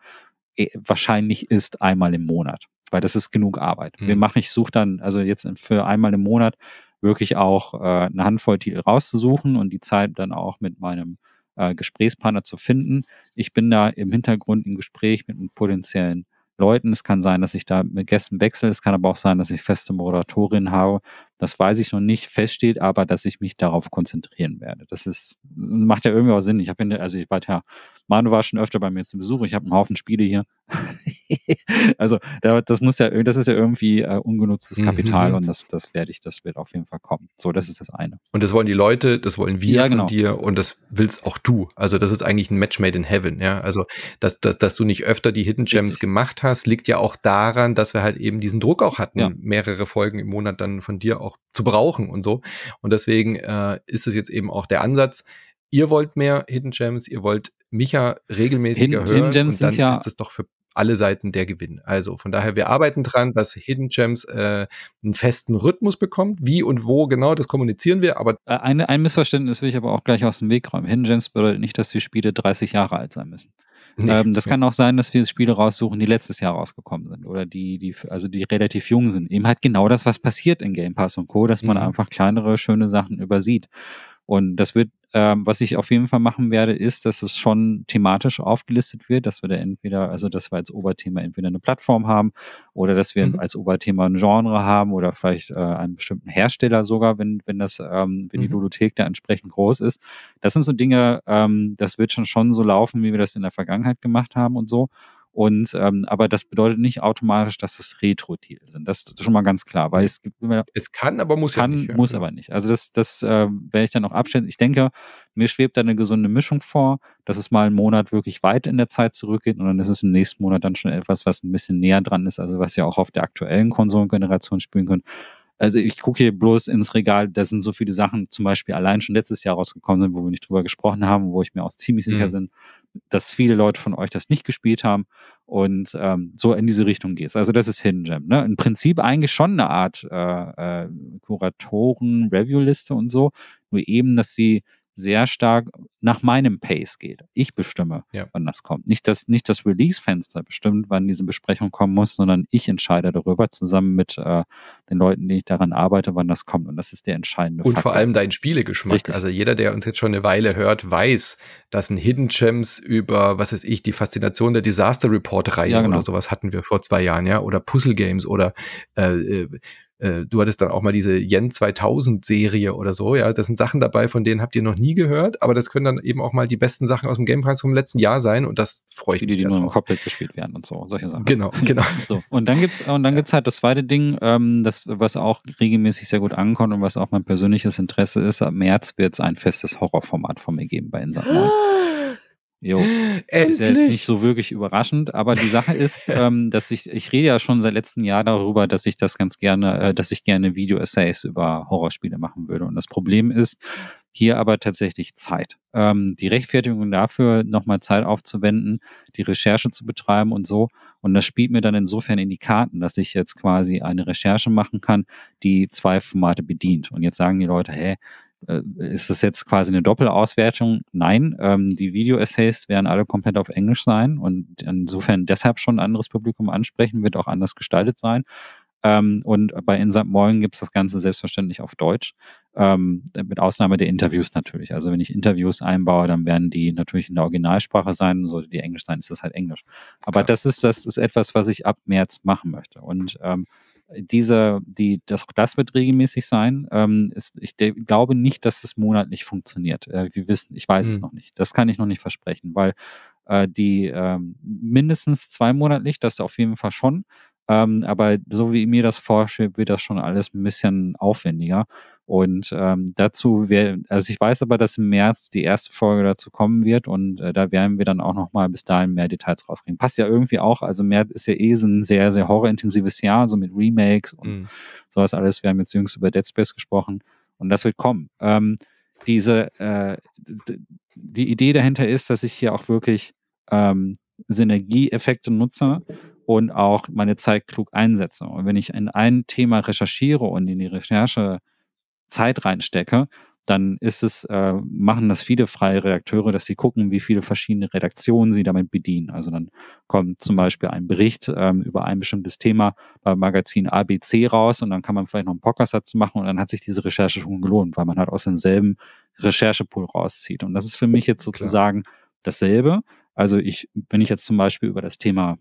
Eh, wahrscheinlich ist einmal im Monat, weil das ist genug Arbeit. Mhm. Wir machen, ich suche dann, also jetzt für einmal im Monat wirklich auch äh, eine Handvoll Titel rauszusuchen und die Zeit dann auch mit meinem äh, Gesprächspartner zu finden. Ich bin da im Hintergrund im Gespräch mit potenziellen Leuten. Es kann sein, dass ich da mit Gästen wechsle. Es kann aber auch sein, dass ich feste Moderatorin habe. Das weiß ich noch nicht, feststeht aber, dass ich mich darauf konzentrieren werde. Das ist, macht ja irgendwie auch Sinn. Ich habe, also ich war ja, Manu war schon öfter bei mir zum Besuch. Ich habe einen Haufen Spiele hier. also das muss ja, das ist ja irgendwie äh, ungenutztes mhm, Kapital mhm. und das, das werde ich, das wird auf jeden Fall kommen. So, das ist das eine. Und das wollen die Leute, das wollen wir ja, genau. von dir und das willst auch du. Also das ist eigentlich ein Match made in heaven, ja. Also dass, dass, dass du nicht öfter die Hidden Gems Richtig. gemacht hast, liegt ja auch daran, dass wir halt eben diesen Druck auch hatten, ja. mehrere Folgen im Monat dann von dir auch zu brauchen und so. Und deswegen äh, ist es jetzt eben auch der Ansatz. Ihr wollt mehr Hidden Gems, ihr wollt Micha regelmäßiger Hidden, hören Hidden Gems und dann sind ja ist das doch für alle Seiten der Gewinn. Also von daher, wir arbeiten dran, dass Hidden Gems äh, einen festen Rhythmus bekommt. Wie und wo genau, das kommunizieren wir. Aber äh, eine, ein Missverständnis will ich aber auch gleich aus dem Weg räumen. Hidden Gems bedeutet nicht, dass die Spiele 30 Jahre alt sein müssen. Ähm, das kann auch sein, dass wir Spiele raussuchen, die letztes Jahr rausgekommen sind oder die, die, also die relativ jung sind. Eben halt genau das, was passiert in Game Pass und Co., dass man mhm. einfach kleinere, schöne Sachen übersieht. Und das wird ähm, was ich auf jeden Fall machen werde, ist, dass es schon thematisch aufgelistet wird, dass wir da entweder, also dass wir als Oberthema entweder eine Plattform haben oder dass wir mhm. als Oberthema ein Genre haben oder vielleicht äh, einen bestimmten Hersteller sogar, wenn, wenn das, ähm, wenn mhm. die Ludothek da entsprechend groß ist. Das sind so Dinge, ähm, das wird schon schon so laufen, wie wir das in der Vergangenheit gemacht haben und so. Und ähm, aber das bedeutet nicht automatisch, dass es Retro-Titel sind. Das ist schon mal ganz klar, weil es gibt immer. Es kann, aber muss kann, ja nicht. Ja. Muss aber nicht. Also das, das äh, werde ich dann auch abstellen. Ich denke, mir schwebt da eine gesunde Mischung vor, dass es mal einen Monat wirklich weit in der Zeit zurückgeht und dann ist es im nächsten Monat dann schon etwas, was ein bisschen näher dran ist, also was ihr auch auf der aktuellen Konsolengeneration spielen könnt. Also ich gucke hier bloß ins Regal, da sind so viele Sachen, zum Beispiel allein schon letztes Jahr rausgekommen sind, wo wir nicht drüber gesprochen haben, wo ich mir auch ziemlich sicher mhm. bin, dass viele Leute von euch das nicht gespielt haben und ähm, so in diese Richtung geht Also das ist Hidden Gem. Ne? Im Prinzip eigentlich schon eine Art äh, äh, Kuratoren-Review-Liste und so, nur eben, dass sie sehr stark nach meinem Pace geht. Ich bestimme, ja. wann das kommt. Nicht das, nicht das Release-Fenster bestimmt, wann diese Besprechung kommen muss, sondern ich entscheide darüber zusammen mit äh, den Leuten, die ich daran arbeite, wann das kommt. Und das ist der entscheidende Und Faktor. vor allem dein Spielegeschmack. Richtig. Also jeder, der uns jetzt schon eine Weile hört, weiß, dass ein Hidden Gems über, was weiß ich, die Faszination der Disaster Report-Reihe ja, genau. oder sowas hatten wir vor zwei Jahren, ja, oder Puzzle Games oder äh, äh du hattest dann auch mal diese Yen 2000 Serie oder so, ja, das sind Sachen dabei, von denen habt ihr noch nie gehört, aber das können dann eben auch mal die besten Sachen aus dem Game Pass vom letzten Jahr sein und das freue ich die, mich Die, die nur im Cockpit gespielt werden und so, solche Sachen. Genau, genau. So, und dann gibt's, und dann gibt's halt das zweite Ding, ähm, das, was auch regelmäßig sehr gut ankommt und was auch mein persönliches Interesse ist, ab März wird es ein festes Horrorformat von mir geben bei Insat Jo, Endlich. ist ja nicht so wirklich überraschend, aber die Sache ist, ähm, dass ich, ich rede ja schon seit letztem Jahr darüber, dass ich das ganz gerne, äh, dass ich gerne Video-Essays über Horrorspiele machen würde. Und das Problem ist hier aber tatsächlich Zeit. Ähm, die Rechtfertigung dafür, nochmal Zeit aufzuwenden, die Recherche zu betreiben und so. Und das spielt mir dann insofern in die Karten, dass ich jetzt quasi eine Recherche machen kann, die zwei Formate bedient. Und jetzt sagen die Leute, hä, äh, ist das jetzt quasi eine Doppelauswertung? Nein, ähm, die Video-Essays werden alle komplett auf Englisch sein und insofern deshalb schon ein anderes Publikum ansprechen, wird auch anders gestaltet sein. Ähm, und bei Insert Moin gibt es das Ganze selbstverständlich auf Deutsch, ähm, mit Ausnahme der Interviews natürlich. Also wenn ich Interviews einbaue, dann werden die natürlich in der Originalsprache sein. Sollte die Englisch sein, ist das halt Englisch. Aber Klar. das ist das ist etwas, was ich ab März machen möchte. Und ähm, diese, die, das, das wird regelmäßig sein. Ähm, ist, ich glaube nicht, dass es monatlich funktioniert. Äh, wir wissen, ich weiß mhm. es noch nicht. Das kann ich noch nicht versprechen, weil äh, die äh, mindestens zweimonatlich, das auf jeden Fall schon. Ähm, aber so wie mir das vorstellt, wird das schon alles ein bisschen aufwendiger. Und ähm, dazu wäre, also ich weiß aber, dass im März die erste Folge dazu kommen wird und äh, da werden wir dann auch nochmal bis dahin mehr Details rauskriegen. Passt ja irgendwie auch, also März ist ja eh so ein sehr, sehr horrorintensives Jahr, so mit Remakes und mhm. sowas alles. Wir haben jetzt jüngst über Dead Space gesprochen und das wird kommen. Ähm, diese, äh, die Idee dahinter ist, dass ich hier auch wirklich ähm, Synergieeffekte nutze und auch meine Zeit klug einsetze. Und wenn ich in ein Thema recherchiere und in die Recherche Zeit reinstecke, dann ist es, äh, machen das viele freie Redakteure, dass sie gucken, wie viele verschiedene Redaktionen sie damit bedienen. Also dann kommt zum Beispiel ein Bericht ähm, über ein bestimmtes Thema beim Magazin ABC raus und dann kann man vielleicht noch einen Podcast dazu machen und dann hat sich diese Recherche schon gelohnt, weil man halt aus demselben Recherchepool rauszieht. Und das ist für mich jetzt sozusagen Klar. dasselbe. Also ich, wenn ich jetzt zum Beispiel über das Thema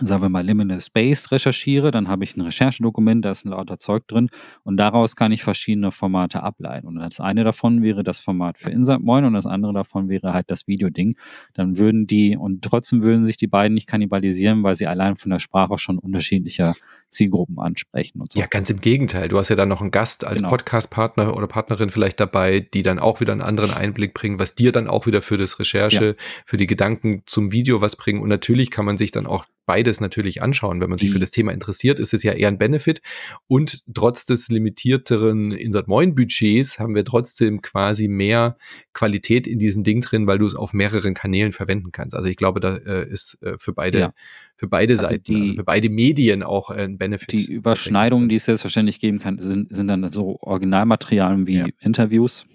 sagen wir mal, Liminal Space recherchiere, dann habe ich ein Recherchedokument, da ist ein lauter Zeug drin und daraus kann ich verschiedene Formate ableiten. Und das eine davon wäre das Format für Insert Moin und das andere davon wäre halt das Videoding. Dann würden die, und trotzdem würden sich die beiden nicht kannibalisieren, weil sie allein von der Sprache schon unterschiedliche Zielgruppen ansprechen und so. Ja, ganz im Gegenteil. Du hast ja dann noch einen Gast als genau. Podcast-Partner oder Partnerin vielleicht dabei, die dann auch wieder einen anderen Einblick bringen, was dir dann auch wieder für das Recherche, ja. für die Gedanken zum Video was bringen. Und natürlich kann man sich dann auch beides natürlich anschauen. Wenn man sich für mhm. das Thema interessiert, ist es ja eher ein Benefit. Und trotz des limitierteren Insert Moin Budgets haben wir trotzdem quasi mehr Qualität in diesem Ding drin, weil du es auf mehreren Kanälen verwenden kannst. Also ich glaube, da äh, ist äh, für beide, ja. für beide also Seiten, die, also für beide Medien auch äh, ein Benefit. Die Überschneidungen, die es selbstverständlich geben kann, sind, sind dann so Originalmaterialien wie ja. Interviews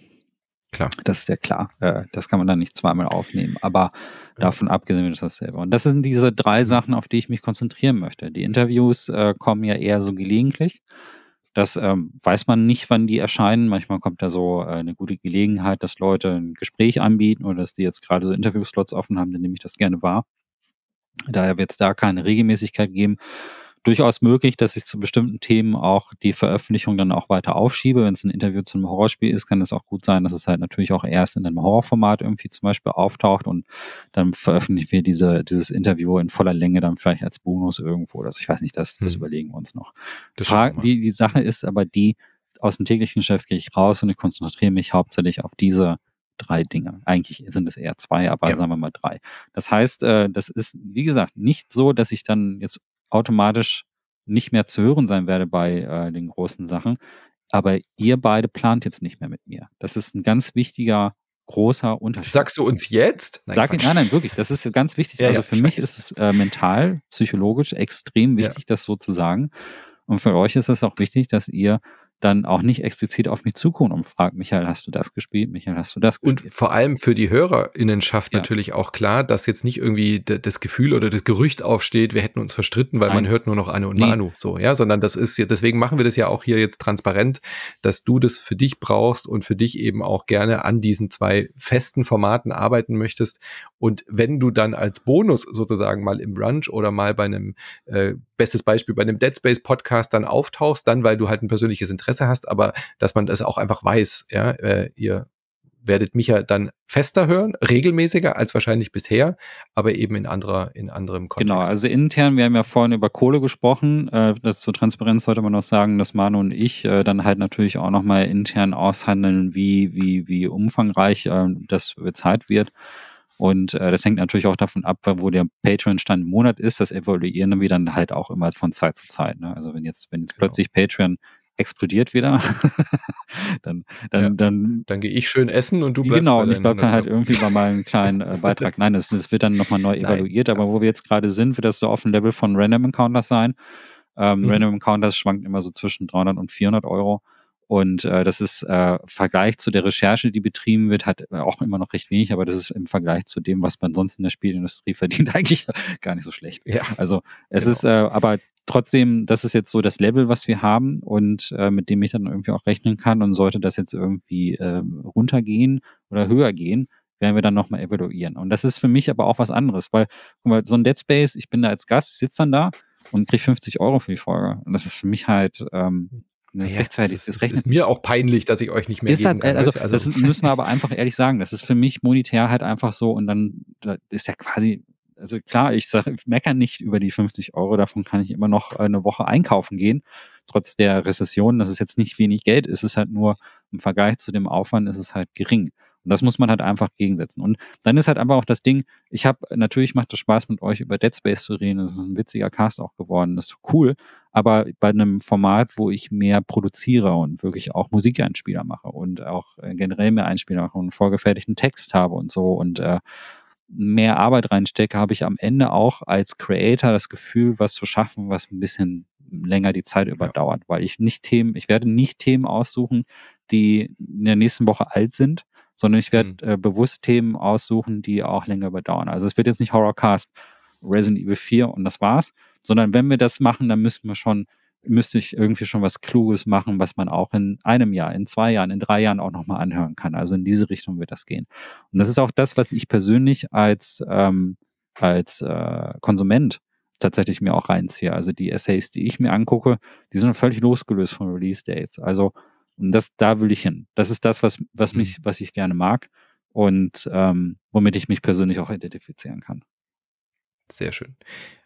Klar. Das ist ja klar. Äh, das kann man dann nicht zweimal aufnehmen. Aber davon abgesehen ist das selber. Und das sind diese drei Sachen, auf die ich mich konzentrieren möchte. Die Interviews äh, kommen ja eher so gelegentlich. Das ähm, weiß man nicht, wann die erscheinen. Manchmal kommt da so äh, eine gute Gelegenheit, dass Leute ein Gespräch anbieten oder dass die jetzt gerade so Interviewslots offen haben, dann nehme ich das gerne wahr. Daher wird es da keine Regelmäßigkeit geben durchaus möglich, dass ich zu bestimmten Themen auch die Veröffentlichung dann auch weiter aufschiebe. Wenn es ein Interview zu einem Horrorspiel ist, kann es auch gut sein, dass es halt natürlich auch erst in einem Horrorformat irgendwie zum Beispiel auftaucht und dann veröffentlichen wir diese, dieses Interview in voller Länge dann vielleicht als Bonus irgendwo. Also ich weiß nicht, das, das hm. überlegen wir uns noch. Die, die Sache ist aber die, aus dem täglichen Geschäft gehe ich raus und ich konzentriere mich hauptsächlich auf diese drei Dinge. Eigentlich sind es eher zwei, aber ja. sagen wir mal drei. Das heißt, äh, das ist, wie gesagt, nicht so, dass ich dann jetzt automatisch nicht mehr zu hören sein werde bei äh, den großen Sachen. Aber ihr beide plant jetzt nicht mehr mit mir. Das ist ein ganz wichtiger, großer Unterschied. Sagst du uns jetzt? Nein, Sag, nein, nein, wirklich. Das ist ganz wichtig. Ja, also ja, für mich ist es äh, mental, psychologisch extrem wichtig, ja. das so zu sagen. Und für euch ist es auch wichtig, dass ihr dann auch nicht explizit auf mich zukommen und fragt, Michael, hast du das gespielt? Michael, hast du das gespielt? Und vor allem für die HörerInnenschaft ja. natürlich auch klar, dass jetzt nicht irgendwie das Gefühl oder das Gerücht aufsteht, wir hätten uns verstritten, weil Nein. man hört nur noch Anne und nee. Manu, so, ja, sondern das ist ja, deswegen machen wir das ja auch hier jetzt transparent, dass du das für dich brauchst und für dich eben auch gerne an diesen zwei festen Formaten arbeiten möchtest. Und wenn du dann als Bonus sozusagen mal im Brunch oder mal bei einem, äh, bestes Beispiel, bei einem Dead Space Podcast dann auftauchst, dann, weil du halt ein persönliches Interesse hast, aber dass man das auch einfach weiß. Ja, äh, ihr werdet mich ja dann fester hören, regelmäßiger als wahrscheinlich bisher, aber eben in anderer, in anderem Kontext. Genau, also intern, wir haben ja vorhin über Kohle gesprochen, äh, das zur Transparenz sollte man noch sagen, dass Manu und ich äh, dann halt natürlich auch nochmal intern aushandeln, wie, wie, wie umfangreich äh, das Zeit wird. Und äh, das hängt natürlich auch davon ab, wo der Patreon-Stand im Monat ist. Das evaluieren wir dann halt auch immer von Zeit zu Zeit. Ne? Also wenn jetzt, wenn jetzt genau. plötzlich Patreon explodiert wieder, dann, dann, ja, dann, dann gehe ich schön essen und du bleibst Genau, und ich bleibe dann halt irgendwie bei meinem kleinen äh, Beitrag. Nein, das, das wird dann nochmal neu Nein, evaluiert, aber wo wir jetzt gerade sind, wird das so auf dem Level von Random Encounters sein. Ähm, mhm. Random Encounters schwankt immer so zwischen 300 und 400 Euro. Und äh, das ist äh, Vergleich zu der Recherche, die betrieben wird, hat auch immer noch recht wenig, aber das ist im Vergleich zu dem, was man sonst in der Spielindustrie verdient, eigentlich gar nicht so schlecht. Ja, also es genau. ist äh, aber trotzdem, das ist jetzt so das Level, was wir haben und äh, mit dem ich dann irgendwie auch rechnen kann. Und sollte das jetzt irgendwie äh, runtergehen oder höher gehen, werden wir dann nochmal evaluieren. Und das ist für mich aber auch was anderes, weil guck mal, so ein Dead Space, ich bin da als Gast, sitze dann da und kriege 50 Euro für die Folge. Und das ist für mich halt ähm, das ist rechtfertigt. Das, ist, das ist mir auch peinlich, dass ich euch nicht mehr ist halt, kann, also, also, das müssen wir aber einfach ehrlich sagen. Das ist für mich monetär halt einfach so und dann ist ja quasi, also klar, ich sage, ich meckere nicht über die 50 Euro, davon kann ich immer noch eine Woche einkaufen gehen, trotz der Rezession. Das ist jetzt nicht wenig Geld, es ist halt nur im Vergleich zu dem Aufwand ist es halt gering. Und das muss man halt einfach gegensetzen. Und dann ist halt einfach auch das Ding, ich habe, natürlich macht es Spaß mit euch über Dead Space zu reden, das ist ein witziger Cast auch geworden, das ist cool, aber bei einem Format, wo ich mehr produziere und wirklich auch Musikeinspieler mache und auch äh, generell mehr Einspieler mache und einen vorgefertigten Text habe und so und äh, mehr Arbeit reinstecke, habe ich am Ende auch als Creator das Gefühl, was zu schaffen, was ein bisschen länger die Zeit überdauert, weil ich nicht Themen, ich werde nicht Themen aussuchen, die in der nächsten Woche alt sind, sondern ich werde mhm. äh, bewusst Themen aussuchen, die auch länger überdauern. Also es wird jetzt nicht Horrorcast Resident Evil 4 und das war's, sondern wenn wir das machen, dann müssen wir schon, müsste ich irgendwie schon was Kluges machen, was man auch in einem Jahr, in zwei Jahren, in drei Jahren auch nochmal anhören kann. Also in diese Richtung wird das gehen. Und das ist auch das, was ich persönlich als, ähm, als äh, Konsument tatsächlich mir auch reinziehe. Also die Essays, die ich mir angucke, die sind völlig losgelöst von Release Dates. Also und das, da will ich hin. Das ist das, was, was mhm. mich, was ich gerne mag und ähm, womit ich mich persönlich auch identifizieren kann. Sehr schön.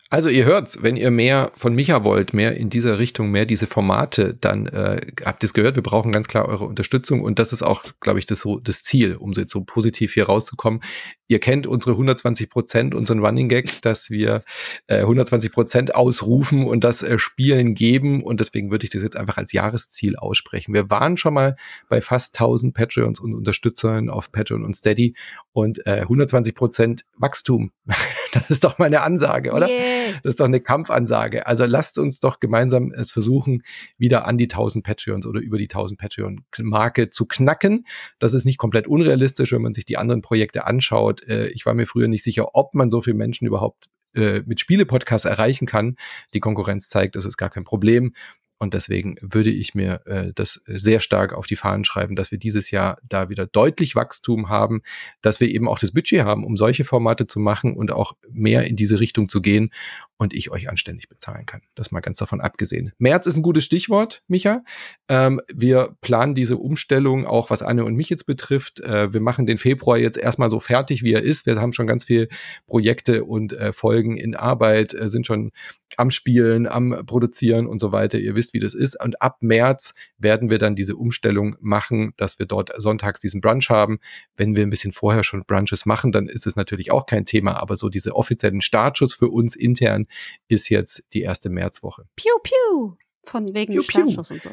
Also ihr hört's, wenn ihr mehr von Micha wollt, mehr in dieser Richtung, mehr diese Formate, dann äh, habt ihr es gehört, wir brauchen ganz klar eure Unterstützung und das ist auch, glaube ich, das, so, das Ziel, um so, jetzt so positiv hier rauszukommen. Ihr kennt unsere 120 Prozent, unseren Running Gag, dass wir äh, 120 Prozent ausrufen und das äh, Spielen geben und deswegen würde ich das jetzt einfach als Jahresziel aussprechen. Wir waren schon mal bei fast 1000 Patreons und Unterstützern auf Patreon und Steady und äh, 120 Prozent Wachstum. das ist doch mal eine Ansage, oder? Yeah. Das ist doch eine Kampfansage. Also lasst uns doch gemeinsam es versuchen, wieder an die 1000 Patreons oder über die 1000 Patreon-Marke zu knacken. Das ist nicht komplett unrealistisch, wenn man sich die anderen Projekte anschaut. Äh, ich war mir früher nicht sicher, ob man so viele Menschen überhaupt äh, mit Spiele-Podcasts erreichen kann. Die Konkurrenz zeigt, das ist gar kein Problem. Und deswegen würde ich mir äh, das sehr stark auf die Fahnen schreiben, dass wir dieses Jahr da wieder deutlich Wachstum haben, dass wir eben auch das Budget haben, um solche Formate zu machen und auch mehr in diese Richtung zu gehen und ich euch anständig bezahlen kann. Das mal ganz davon abgesehen. März ist ein gutes Stichwort, Micha. Ähm, wir planen diese Umstellung auch, was Anne und mich jetzt betrifft. Äh, wir machen den Februar jetzt erstmal so fertig, wie er ist. Wir haben schon ganz viele Projekte und äh, Folgen in Arbeit, äh, sind schon am Spielen, am Produzieren und so weiter. Ihr wisst, wie das ist. Und ab März werden wir dann diese Umstellung machen, dass wir dort sonntags diesen Brunch haben. Wenn wir ein bisschen vorher schon Brunches machen, dann ist es natürlich auch kein Thema. Aber so diese offiziellen Startschuss für uns intern ist jetzt die erste Märzwoche. Piu, piu. Von wegen piu, Startschuss und so.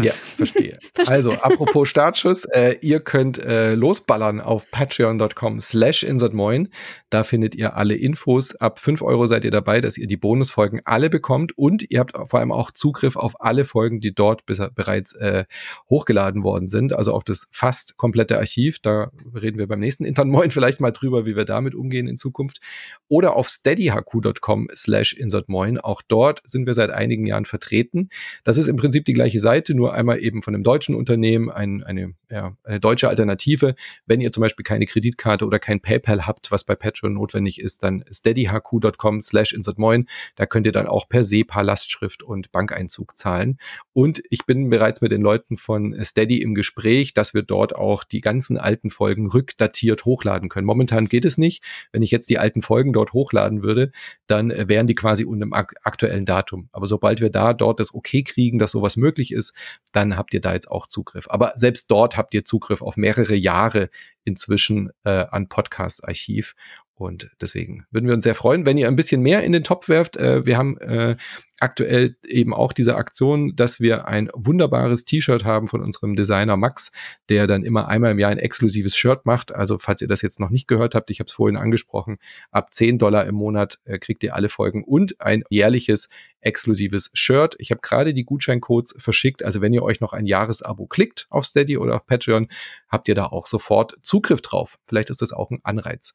Ja, verstehe. verstehe. Also, apropos Startschuss, äh, ihr könnt äh, losballern auf patreon.com slash insertmoin. Da findet ihr alle Infos. Ab 5 Euro seid ihr dabei, dass ihr die Bonusfolgen alle bekommt und ihr habt vor allem auch Zugriff auf alle Folgen, die dort bereits äh, hochgeladen worden sind. Also auf das fast komplette Archiv. Da reden wir beim nächsten Internmoin vielleicht mal drüber, wie wir damit umgehen in Zukunft. Oder auf steadyhq.com slash insertmoin. Auch dort sind wir seit einigen Jahren vertreten. Das ist im Prinzip die gleiche Seite Seite, nur einmal eben von einem deutschen Unternehmen, ein, eine, ja, eine deutsche Alternative. Wenn ihr zum Beispiel keine Kreditkarte oder kein PayPal habt, was bei Patreon notwendig ist, dann steadyhq.com slash insertmoin. Da könnt ihr dann auch per SEPA Lastschrift und Bankeinzug zahlen. Und ich bin bereits mit den Leuten von Steady im Gespräch, dass wir dort auch die ganzen alten Folgen rückdatiert hochladen können. Momentan geht es nicht. Wenn ich jetzt die alten Folgen dort hochladen würde, dann äh, wären die quasi unter dem aktuellen Datum. Aber sobald wir da dort das Okay kriegen, dass sowas möglich ist, dann habt ihr da jetzt auch Zugriff. Aber selbst dort habt ihr Zugriff auf mehrere Jahre inzwischen äh, an Podcast-Archiv. Und deswegen würden wir uns sehr freuen, wenn ihr ein bisschen mehr in den Topf werft. Äh, wir haben äh, aktuell eben auch diese Aktion, dass wir ein wunderbares T-Shirt haben von unserem Designer Max, der dann immer einmal im Jahr ein exklusives Shirt macht. Also falls ihr das jetzt noch nicht gehört habt, ich habe es vorhin angesprochen, ab 10 Dollar im Monat äh, kriegt ihr alle Folgen und ein jährliches exklusives Shirt. Ich habe gerade die Gutscheincodes verschickt. Also wenn ihr euch noch ein Jahresabo klickt auf Steady oder auf Patreon, habt ihr da auch sofort Zugriff drauf. Vielleicht ist das auch ein Anreiz.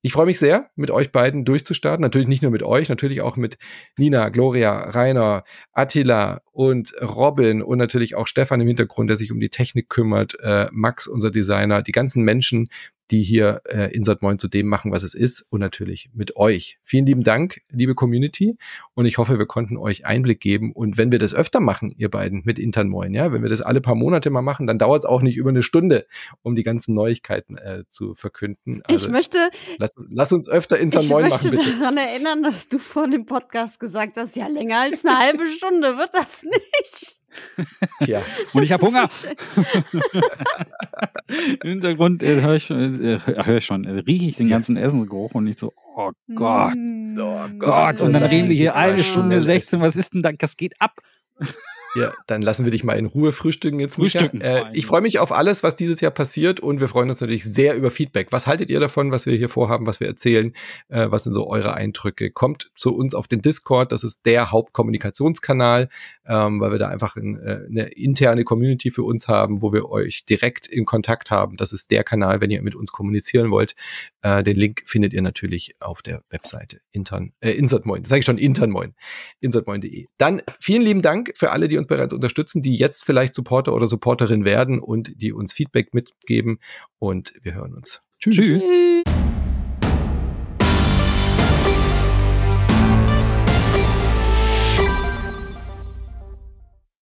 Ich freue mich sehr, mit euch beiden durchzustarten. Natürlich nicht nur mit euch, natürlich auch mit Nina, Gloria, Rainer, Attila und Robin und natürlich auch Stefan im Hintergrund, der sich um die Technik kümmert, äh, Max, unser Designer, die ganzen Menschen, die hier äh, Insert Moin zu dem machen, was es ist und natürlich mit euch. Vielen lieben Dank, liebe Community und ich hoffe, wir konnten euch Einblick geben und wenn wir das öfter machen, ihr beiden mit Intern Moin, ja, wenn wir das alle paar Monate mal machen, dann dauert es auch nicht über eine Stunde, um die ganzen Neuigkeiten äh, zu verkünden. Also, ich möchte, lass, lass, uns öfter Intern Moin machen. Ich möchte daran erinnern, dass du vor dem Podcast gesagt hast, ja länger als eine halbe Stunde wird das nicht. Tja. Und ich habe Hunger. Im Hintergrund äh, höre ich, schon, äh, hör ich schon, äh, rieche ich den ganzen Essensgeruch und ich so, oh Gott, mm. oh Gott. Und dann reden wir hier eine Stunde 16, was ist denn da, das geht ab. Ja, dann lassen wir dich mal in Ruhe frühstücken jetzt. Frühstücken. Äh, ich freue mich auf alles, was dieses Jahr passiert und wir freuen uns natürlich sehr über Feedback. Was haltet ihr davon, was wir hier vorhaben, was wir erzählen? Äh, was sind so eure Eindrücke? Kommt zu uns auf den Discord, das ist der Hauptkommunikationskanal, ähm, weil wir da einfach ein, äh, eine interne Community für uns haben, wo wir euch direkt in Kontakt haben. Das ist der Kanal, wenn ihr mit uns kommunizieren wollt. Äh, den Link findet ihr natürlich auf der Webseite intern, äh, insertmoin, das sage ich schon internmoin, insertmoin.de. Dann vielen lieben Dank für alle, die uns bereits unterstützen, die jetzt vielleicht Supporter oder Supporterin werden und die uns Feedback mitgeben. Und wir hören uns. Tschüss. Tschüss.